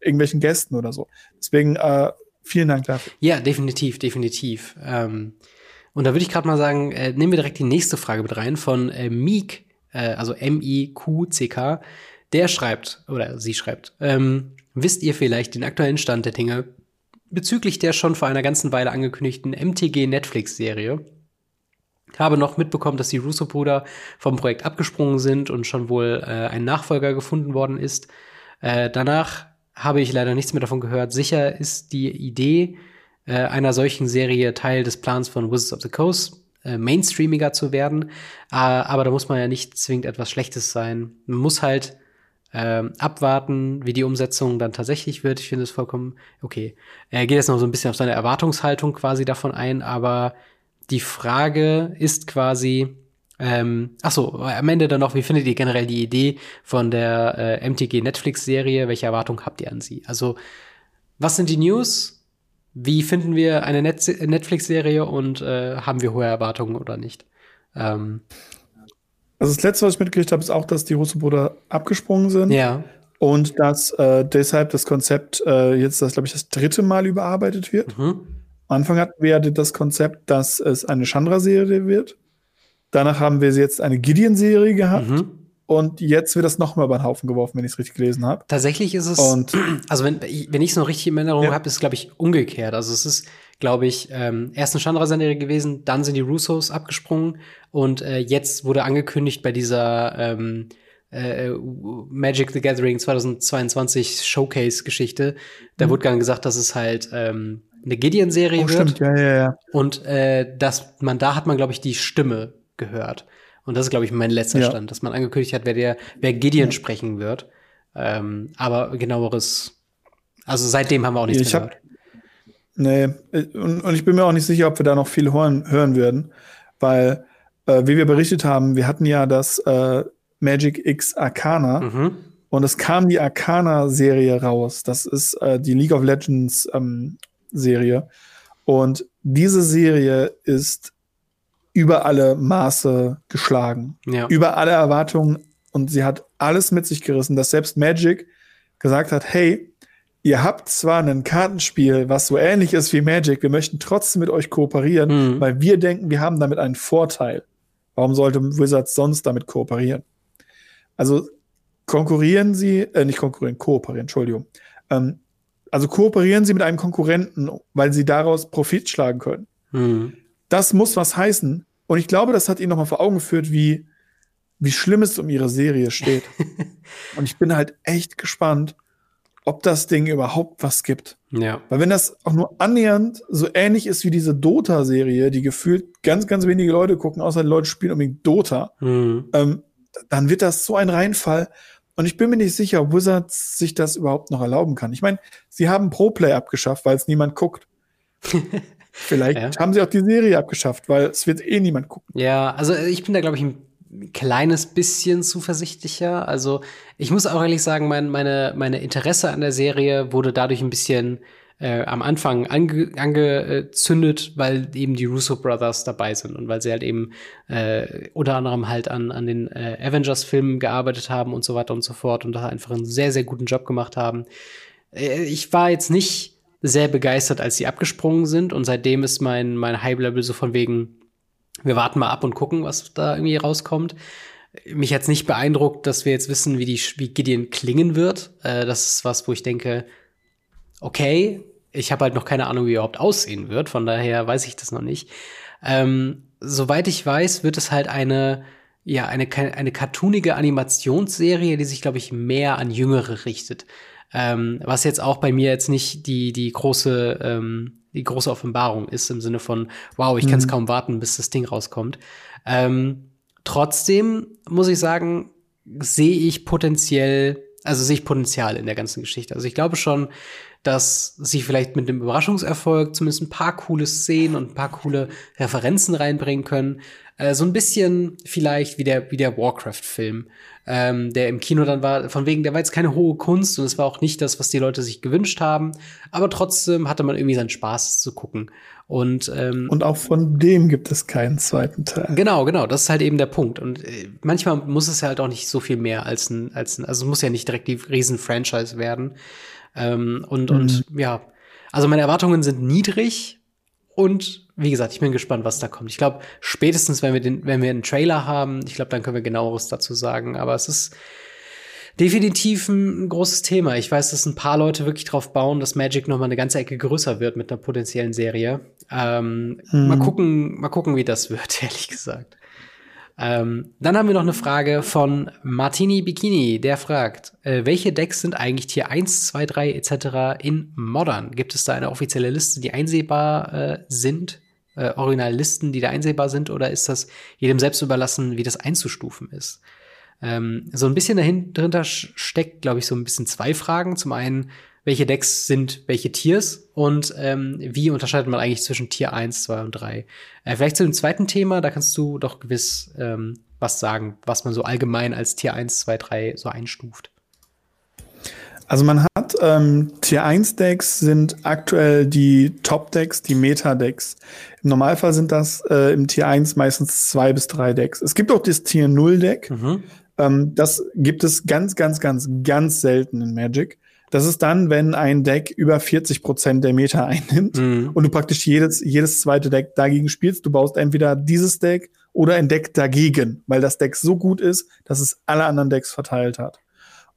irgendwelchen Gästen oder so. Deswegen äh, vielen Dank dafür. Ja, definitiv, definitiv. Ähm, und da würde ich gerade mal sagen, äh, nehmen wir direkt die nächste Frage mit rein von äh, Meek äh, also M-I-Q-C-K, der schreibt, oder sie schreibt, ähm, wisst ihr vielleicht den aktuellen Stand der Dinge bezüglich der schon vor einer ganzen Weile angekündigten MTG-Netflix-Serie? Habe noch mitbekommen, dass die Russo-Brüder vom Projekt abgesprungen sind und schon wohl äh, ein Nachfolger gefunden worden ist. Äh, danach habe ich leider nichts mehr davon gehört. Sicher ist die Idee äh, einer solchen Serie Teil des Plans von Wizards of the Coast äh, mainstreamiger zu werden. Äh, aber da muss man ja nicht zwingend etwas Schlechtes sein. Man muss halt äh, abwarten, wie die Umsetzung dann tatsächlich wird. Ich finde es vollkommen okay. Er geht jetzt noch so ein bisschen auf seine Erwartungshaltung quasi davon ein, aber die Frage ist quasi, ähm, ach so, am Ende dann noch, wie findet ihr generell die Idee von der äh, MTG Netflix-Serie? Welche Erwartungen habt ihr an sie? Also, was sind die News? Wie finden wir eine Net Netflix-Serie und äh, haben wir hohe Erwartungen oder nicht? Ähm. Also das letzte, was ich mitgekriegt habe, ist auch, dass die Russo-Brüder abgesprungen sind. Ja. Und dass äh, deshalb das Konzept äh, jetzt, das glaube ich, das dritte Mal überarbeitet wird. Mhm. Am Anfang hatten wir das Konzept, dass es eine Chandra-Serie wird. Danach haben wir jetzt eine Gideon-Serie gehabt. Mhm. Und jetzt wird das nochmal über den Haufen geworfen, wenn ich es richtig gelesen habe. Tatsächlich ist es, und, <clears throat> also wenn, wenn ich es noch richtig in Erinnerung ja. habe, ist es, glaube ich, umgekehrt. Also es ist, glaube ich, ähm, erst eine Chandra-Serie gewesen, dann sind die Russos abgesprungen und äh, jetzt wurde angekündigt bei dieser ähm, äh, Magic the Gathering 2022 Showcase-Geschichte, da mhm. wurde dann gesagt, dass es halt ähm, eine Gideon-Serie oh, wird. Stimmt, ja, ja, ja. Und äh, dass man, da hat man, glaube ich, die Stimme gehört. Und das ist, glaube ich, mein letzter ja. Stand, dass man angekündigt hat, wer der, wer Gideon ja. sprechen wird. Ähm, aber genaueres, also seitdem haben wir auch nichts ich gehört. Hab, nee, und, und, ich bin mir auch nicht sicher, ob wir da noch viel hören, hören werden, weil, äh, wie wir berichtet haben, wir hatten ja das äh, Magic X Arcana mhm. und es kam die Arcana-Serie raus. Das ist äh, die League of Legends ähm, Serie. Und diese Serie ist über alle Maße geschlagen. Ja. Über alle Erwartungen. Und sie hat alles mit sich gerissen, dass selbst Magic gesagt hat, hey, ihr habt zwar ein Kartenspiel, was so ähnlich ist wie Magic, wir möchten trotzdem mit euch kooperieren, mhm. weil wir denken, wir haben damit einen Vorteil. Warum sollte Wizards sonst damit kooperieren? Also konkurrieren sie, äh, nicht konkurrieren, kooperieren, Entschuldigung. Ähm, also kooperieren sie mit einem Konkurrenten, weil sie daraus Profit schlagen können. Mhm. Das muss was heißen. Und ich glaube, das hat ihnen nochmal vor Augen geführt, wie, wie schlimm es um ihre Serie steht. <laughs> und ich bin halt echt gespannt, ob das Ding überhaupt was gibt. Ja. Weil wenn das auch nur annähernd so ähnlich ist wie diese Dota-Serie, die gefühlt ganz, ganz wenige Leute gucken, außer die Leute spielen unbedingt Dota, mhm. ähm, dann wird das so ein Reinfall. Und ich bin mir nicht sicher, ob Wizards sich das überhaupt noch erlauben kann. Ich meine, sie haben Pro-Play abgeschafft, weil es niemand guckt. <laughs> Vielleicht ja. haben sie auch die Serie abgeschafft, weil es wird eh niemand gucken. Ja, also ich bin da, glaube ich, ein kleines bisschen zuversichtlicher. Also ich muss auch ehrlich sagen, mein, meine, meine Interesse an der Serie wurde dadurch ein bisschen äh, am Anfang ange, angezündet, weil eben die Russo Brothers dabei sind und weil sie halt eben äh, unter anderem halt an, an den äh, Avengers-Filmen gearbeitet haben und so weiter und so fort und da einfach einen sehr, sehr guten Job gemacht haben. Äh, ich war jetzt nicht sehr begeistert, als sie abgesprungen sind und seitdem ist mein, mein Hype-Level so von wegen, wir warten mal ab und gucken, was da irgendwie rauskommt mich jetzt nicht beeindruckt, dass wir jetzt wissen, wie die wie Gideon klingen wird. Äh, das ist was, wo ich denke, okay, ich habe halt noch keine Ahnung, wie er überhaupt aussehen wird, von daher weiß ich das noch nicht. Ähm, soweit ich weiß, wird es halt eine, ja, eine, eine cartoonige Animationsserie, die sich, glaube ich, mehr an Jüngere richtet. Ähm, was jetzt auch bei mir jetzt nicht die, die große, ähm, die große Offenbarung ist, im Sinne von, wow, ich kann es mhm. kaum warten, bis das Ding rauskommt. Ähm, trotzdem muss ich sagen, sehe ich potenziell, also sehe ich Potenzial in der ganzen Geschichte. Also ich glaube schon, dass sie vielleicht mit dem Überraschungserfolg zumindest ein paar coole Szenen und ein paar coole Referenzen reinbringen können. Äh, so ein bisschen vielleicht wie der, wie der Warcraft-Film, ähm, der im Kino dann war, von wegen, der war jetzt keine hohe Kunst und es war auch nicht das, was die Leute sich gewünscht haben, aber trotzdem hatte man irgendwie seinen Spaß zu gucken. Und, ähm, und auch von dem gibt es keinen zweiten Teil. Genau, genau, das ist halt eben der Punkt. Und äh, manchmal muss es ja halt auch nicht so viel mehr als ein, als ein, also es muss ja nicht direkt die Riesen-Franchise werden. Ähm, und, mhm. und ja, also meine Erwartungen sind niedrig und wie gesagt, ich bin gespannt, was da kommt. Ich glaube, spätestens, wenn wir den, wenn wir einen Trailer haben, ich glaube, dann können wir genaueres dazu sagen. Aber es ist definitiv ein, großes Thema. Ich weiß, dass ein paar Leute wirklich drauf bauen, dass Magic noch mal eine ganze Ecke größer wird mit einer potenziellen Serie. Ähm, mhm. Mal gucken, mal gucken, wie das <laughs> wird, ehrlich gesagt. Ähm, dann haben wir noch eine Frage von Martini Bikini, der fragt, äh, welche Decks sind eigentlich Tier 1, 2, 3 etc. in Modern? Gibt es da eine offizielle Liste, die einsehbar äh, sind? Äh, Originallisten, die da einsehbar sind? Oder ist das jedem selbst überlassen, wie das einzustufen ist? Ähm, so ein bisschen dahinter steckt, glaube ich, so ein bisschen zwei Fragen. Zum einen, welche Decks sind welche Tiers und ähm, wie unterscheidet man eigentlich zwischen Tier 1, 2 und 3. Äh, vielleicht zu dem zweiten Thema, da kannst du doch gewiss ähm, was sagen, was man so allgemein als Tier 1, 2, 3 so einstuft. Also man hat ähm, Tier 1 Decks sind aktuell die Top Decks, die Meta Decks. Im Normalfall sind das äh, im Tier 1 meistens zwei bis drei Decks. Es gibt auch das Tier 0 Deck. Mhm. Ähm, das gibt es ganz, ganz, ganz, ganz selten in Magic. Das ist dann, wenn ein Deck über 40 Prozent der Meta einnimmt mhm. und du praktisch jedes, jedes zweite Deck dagegen spielst. Du baust entweder dieses Deck oder ein Deck dagegen, weil das Deck so gut ist, dass es alle anderen Decks verteilt hat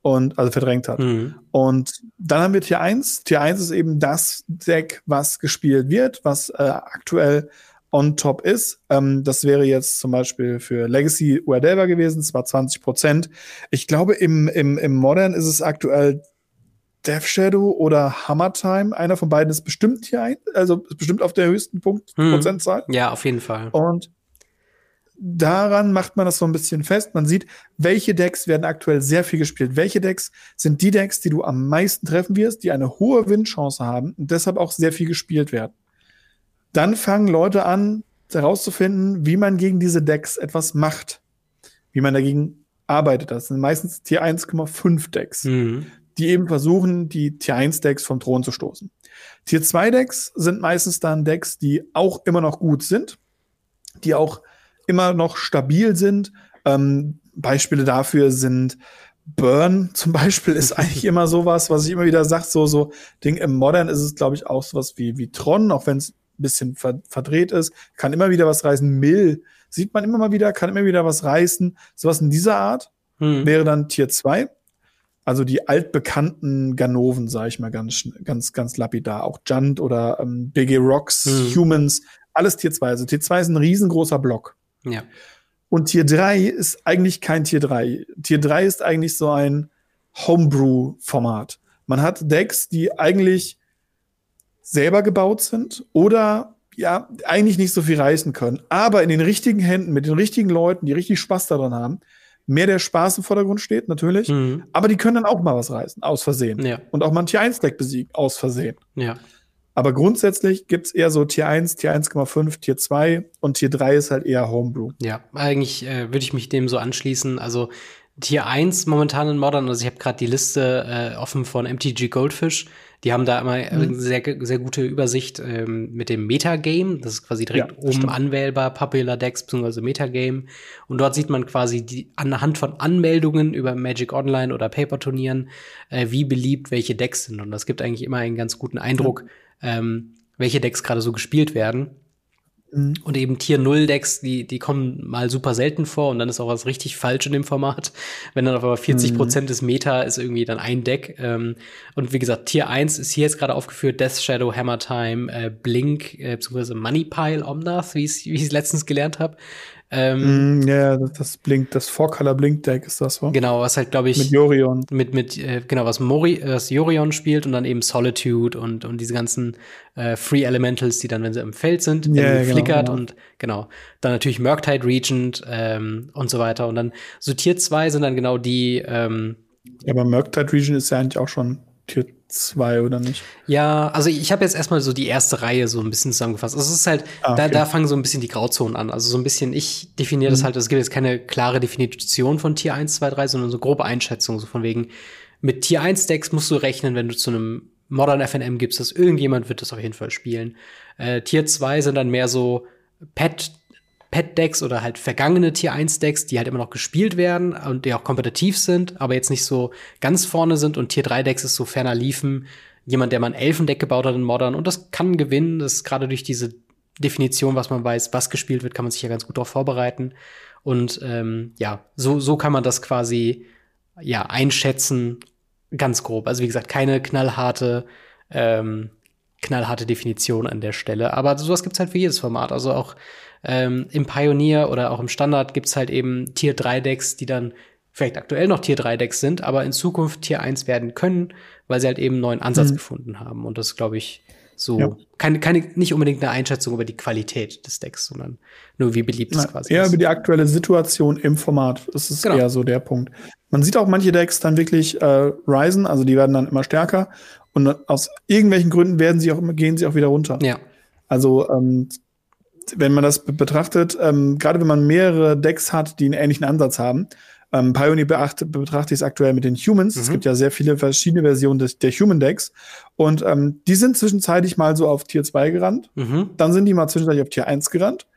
und also verdrängt hat. Mhm. Und dann haben wir Tier 1. Tier 1 ist eben das Deck, was gespielt wird, was äh, aktuell on top ist. Ähm, das wäre jetzt zum Beispiel für Legacy Uadelva gewesen, zwar 20 Prozent. Ich glaube, im, im, im Modern ist es aktuell Death Shadow oder Hammer Time. Einer von beiden ist bestimmt hier ein, also ist bestimmt auf der höchsten Punkt, hm. Prozentzahl. Ja, auf jeden Fall. Und daran macht man das so ein bisschen fest. Man sieht, welche Decks werden aktuell sehr viel gespielt. Welche Decks sind die Decks, die du am meisten treffen wirst, die eine hohe Win-Chance haben und deshalb auch sehr viel gespielt werden. Dann fangen Leute an, herauszufinden, wie man gegen diese Decks etwas macht. Wie man dagegen arbeitet. Das sind meistens Tier 1,5 Decks. Mhm die eben versuchen, die Tier 1 Decks vom Thron zu stoßen. Tier 2 Decks sind meistens dann Decks, die auch immer noch gut sind, die auch immer noch stabil sind. Ähm, Beispiele dafür sind Burn <laughs> zum Beispiel ist eigentlich immer sowas, was ich immer wieder sage, so, so Ding im Modern ist es, glaube ich, auch sowas wie, wie Tron, auch wenn es ein bisschen ver verdreht ist, kann immer wieder was reißen. Mill sieht man immer mal wieder, kann immer wieder was reißen. Sowas in dieser Art hm. wäre dann Tier 2. Also die altbekannten Ganoven, sage ich mal ganz, ganz, ganz lapidar. Auch Junt oder ähm, BG Rocks, mhm. Humans, alles Tier 2. Also Tier 2 ist ein riesengroßer Block. Ja. Und Tier 3 ist eigentlich kein Tier 3. Tier 3 ist eigentlich so ein Homebrew-Format. Man hat Decks, die eigentlich selber gebaut sind oder ja, eigentlich nicht so viel reißen können. Aber in den richtigen Händen, mit den richtigen Leuten, die richtig Spaß daran haben, mehr der Spaß im Vordergrund steht, natürlich. Mhm. Aber die können dann auch mal was reißen, aus Versehen. Ja. Und auch mal ein Tier 1-Deck besiegen, aus Versehen. Ja. Aber grundsätzlich gibt es eher so Tier 1, Tier 1,5, Tier 2 und Tier 3 ist halt eher Homebrew. Ja, eigentlich äh, würde ich mich dem so anschließen. Also Tier 1 momentan in Modern, also ich habe gerade die Liste äh, offen von MTG Goldfish. Die haben da immer mhm. sehr, sehr gute Übersicht ähm, mit dem Metagame. Das ist quasi direkt ja, oben stimmt. anwählbar, Popular Decks bzw. Metagame. Und dort sieht man quasi die, anhand von Anmeldungen über Magic Online oder Paper-Turnieren, äh, wie beliebt welche Decks sind. Und das gibt eigentlich immer einen ganz guten Eindruck, ja. ähm, welche Decks gerade so gespielt werden. Mhm. Und eben Tier 0 Decks, die, die kommen mal super selten vor und dann ist auch was richtig falsch in dem Format. Wenn dann auf einmal 40 Prozent mhm. des Meta ist irgendwie dann ein Deck. Ähm, und wie gesagt, Tier 1 ist hier jetzt gerade aufgeführt, Death Shadow, Hammer Time, äh, Blink, äh, beziehungsweise Money Pile Omnath, wie ich es letztens gelernt habe. Ähm, mm, ja, das, das blinkt, das Four-Color Blink-Deck ist das, so. Genau, was halt, glaube ich. Mit Yorion. Mit, mit, äh, genau, was Mori, was Yorion spielt und dann eben Solitude und, und diese ganzen äh, Free Elementals, die dann, wenn sie im Feld sind, ja, genau, flickert genau. und genau. Dann natürlich Murktide Regent ähm, und so weiter. Und dann so Tier 2 sind dann genau die, ähm, ja, aber Murktide Regent ist ja eigentlich auch schon Tier 2 oder nicht? Ja, also ich habe jetzt erstmal so die erste Reihe so ein bisschen zusammengefasst. Also es ist halt, ah, okay. da, da fangen so ein bisschen die Grauzonen an. Also so ein bisschen, ich definiere mhm. das halt, es gibt jetzt keine klare Definition von Tier 1, 2, 3, sondern so grobe Einschätzung, so von wegen, mit Tier 1 Decks musst du rechnen, wenn du zu einem Modern FNM gibst, dass irgendjemand wird das auf jeden Fall spielen. Äh, Tier 2 sind dann mehr so Pet Pet-Decks oder halt vergangene Tier 1-Decks, die halt immer noch gespielt werden und die auch kompetitiv sind, aber jetzt nicht so ganz vorne sind. Und Tier 3-Decks ist so ferner liefen. Jemand, der mal ein Elfendeck gebaut hat in Modern und das kann gewinnen. Das ist gerade durch diese Definition, was man weiß, was gespielt wird, kann man sich ja ganz gut darauf vorbereiten. Und ähm, ja, so, so kann man das quasi ja einschätzen, ganz grob. Also wie gesagt, keine knallharte ähm, knallharte Definition an der Stelle. Aber sowas gibt's halt für jedes Format. Also auch ähm, Im Pioneer oder auch im Standard gibt's halt eben Tier 3 Decks, die dann vielleicht aktuell noch Tier 3 Decks sind, aber in Zukunft Tier 1 werden können, weil sie halt eben einen neuen Ansatz mhm. gefunden haben. Und das glaube ich so ja. keine, keine, nicht unbedingt eine Einschätzung über die Qualität des Decks, sondern nur wie beliebt es quasi eher ist. über die aktuelle Situation im Format. Das ist genau. eher so der Punkt. Man sieht auch manche Decks dann wirklich äh, risen, also die werden dann immer stärker und aus irgendwelchen Gründen werden sie auch gehen sie auch wieder runter. Ja. Also ähm, wenn man das betrachtet, ähm, gerade wenn man mehrere Decks hat, die einen ähnlichen Ansatz haben, ähm, Pioneer beachte, betrachte ich es aktuell mit den Humans. Mhm. Es gibt ja sehr viele verschiedene Versionen des, der Human Decks. Und ähm, die sind zwischenzeitlich mal so auf Tier 2 gerannt. Mhm. Dann sind die mal zwischenzeitlich auf Tier 1 gerannt.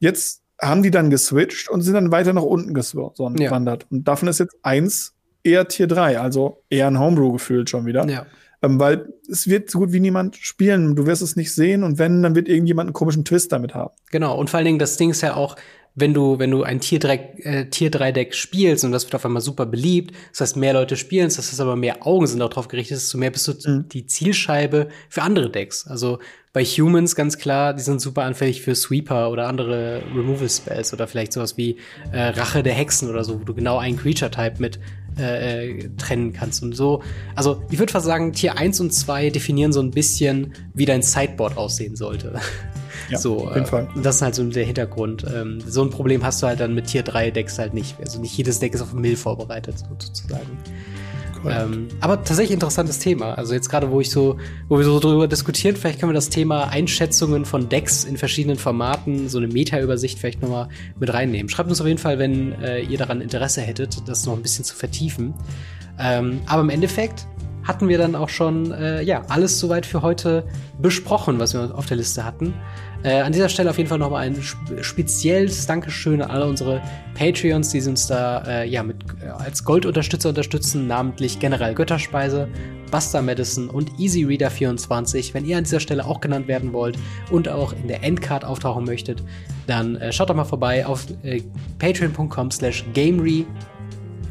Jetzt haben die dann geswitcht und sind dann weiter nach unten gewandert. Ja. Und davon ist jetzt eins eher Tier 3, also eher ein Homebrew gefühlt schon wieder. Ja. Ähm, weil es wird so gut wie niemand spielen. Du wirst es nicht sehen und wenn, dann wird irgendjemand einen komischen Twist damit haben. Genau, und vor allen Dingen, das Ding ist ja auch, wenn du, wenn du ein Tier 3, äh, Tier 3 Deck spielst und das wird auf einmal super beliebt, das heißt, mehr Leute spielen es, das heißt aber mehr Augen sind darauf gerichtet, desto mehr bist du mhm. die Zielscheibe für andere Decks. Also bei Humans ganz klar, die sind super anfällig für Sweeper oder andere Removal Spells oder vielleicht sowas wie äh, Rache der Hexen oder so, wo du genau einen Creature-Type mit äh, trennen kannst und so. Also ich würde fast sagen, Tier 1 und 2 definieren so ein bisschen, wie dein Sideboard aussehen sollte. Ja, so, auf jeden Fall. Äh, das ist halt so der Hintergrund. Ähm, so ein Problem hast du halt dann mit Tier 3 Decks halt nicht. Also nicht jedes Deck ist auf Mill vorbereitet, sozusagen. Ähm, aber tatsächlich interessantes Thema. Also jetzt gerade, wo ich so, wo wir so drüber diskutieren, vielleicht können wir das Thema Einschätzungen von Decks in verschiedenen Formaten, so eine Meta-Übersicht vielleicht nochmal mit reinnehmen. Schreibt uns auf jeden Fall, wenn äh, ihr daran Interesse hättet, das noch ein bisschen zu vertiefen. Ähm, aber im Endeffekt hatten wir dann auch schon äh, ja alles soweit für heute besprochen, was wir auf der Liste hatten. Äh, an dieser Stelle auf jeden Fall nochmal ein spezielles Dankeschön an alle unsere Patreons, die uns da äh, ja mit äh, als Goldunterstützer unterstützen, namentlich General Götterspeise, Buster Madison und Easy Reader 24. Wenn ihr an dieser Stelle auch genannt werden wollt und auch in der Endcard auftauchen möchtet, dann äh, schaut doch mal vorbei auf äh, patreon.com/slash gamery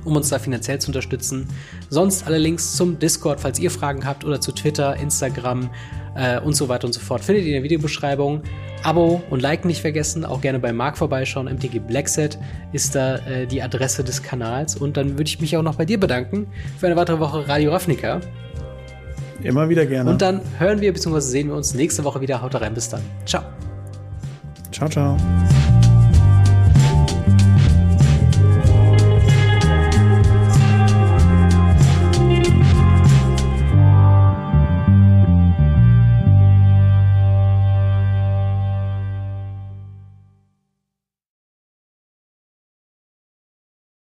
um uns da finanziell zu unterstützen. Sonst alle Links zum Discord, falls ihr Fragen habt, oder zu Twitter, Instagram, äh, und so weiter und so fort. Findet ihr in der Videobeschreibung. Abo und Like nicht vergessen, auch gerne bei Marc vorbeischauen. MTG Blackset ist da äh, die Adresse des Kanals. Und dann würde ich mich auch noch bei dir bedanken für eine weitere Woche Radio Ravnica. Immer wieder gerne. Und dann hören wir bzw. sehen wir uns nächste Woche wieder. Haut rein, bis dann. Ciao. Ciao, ciao.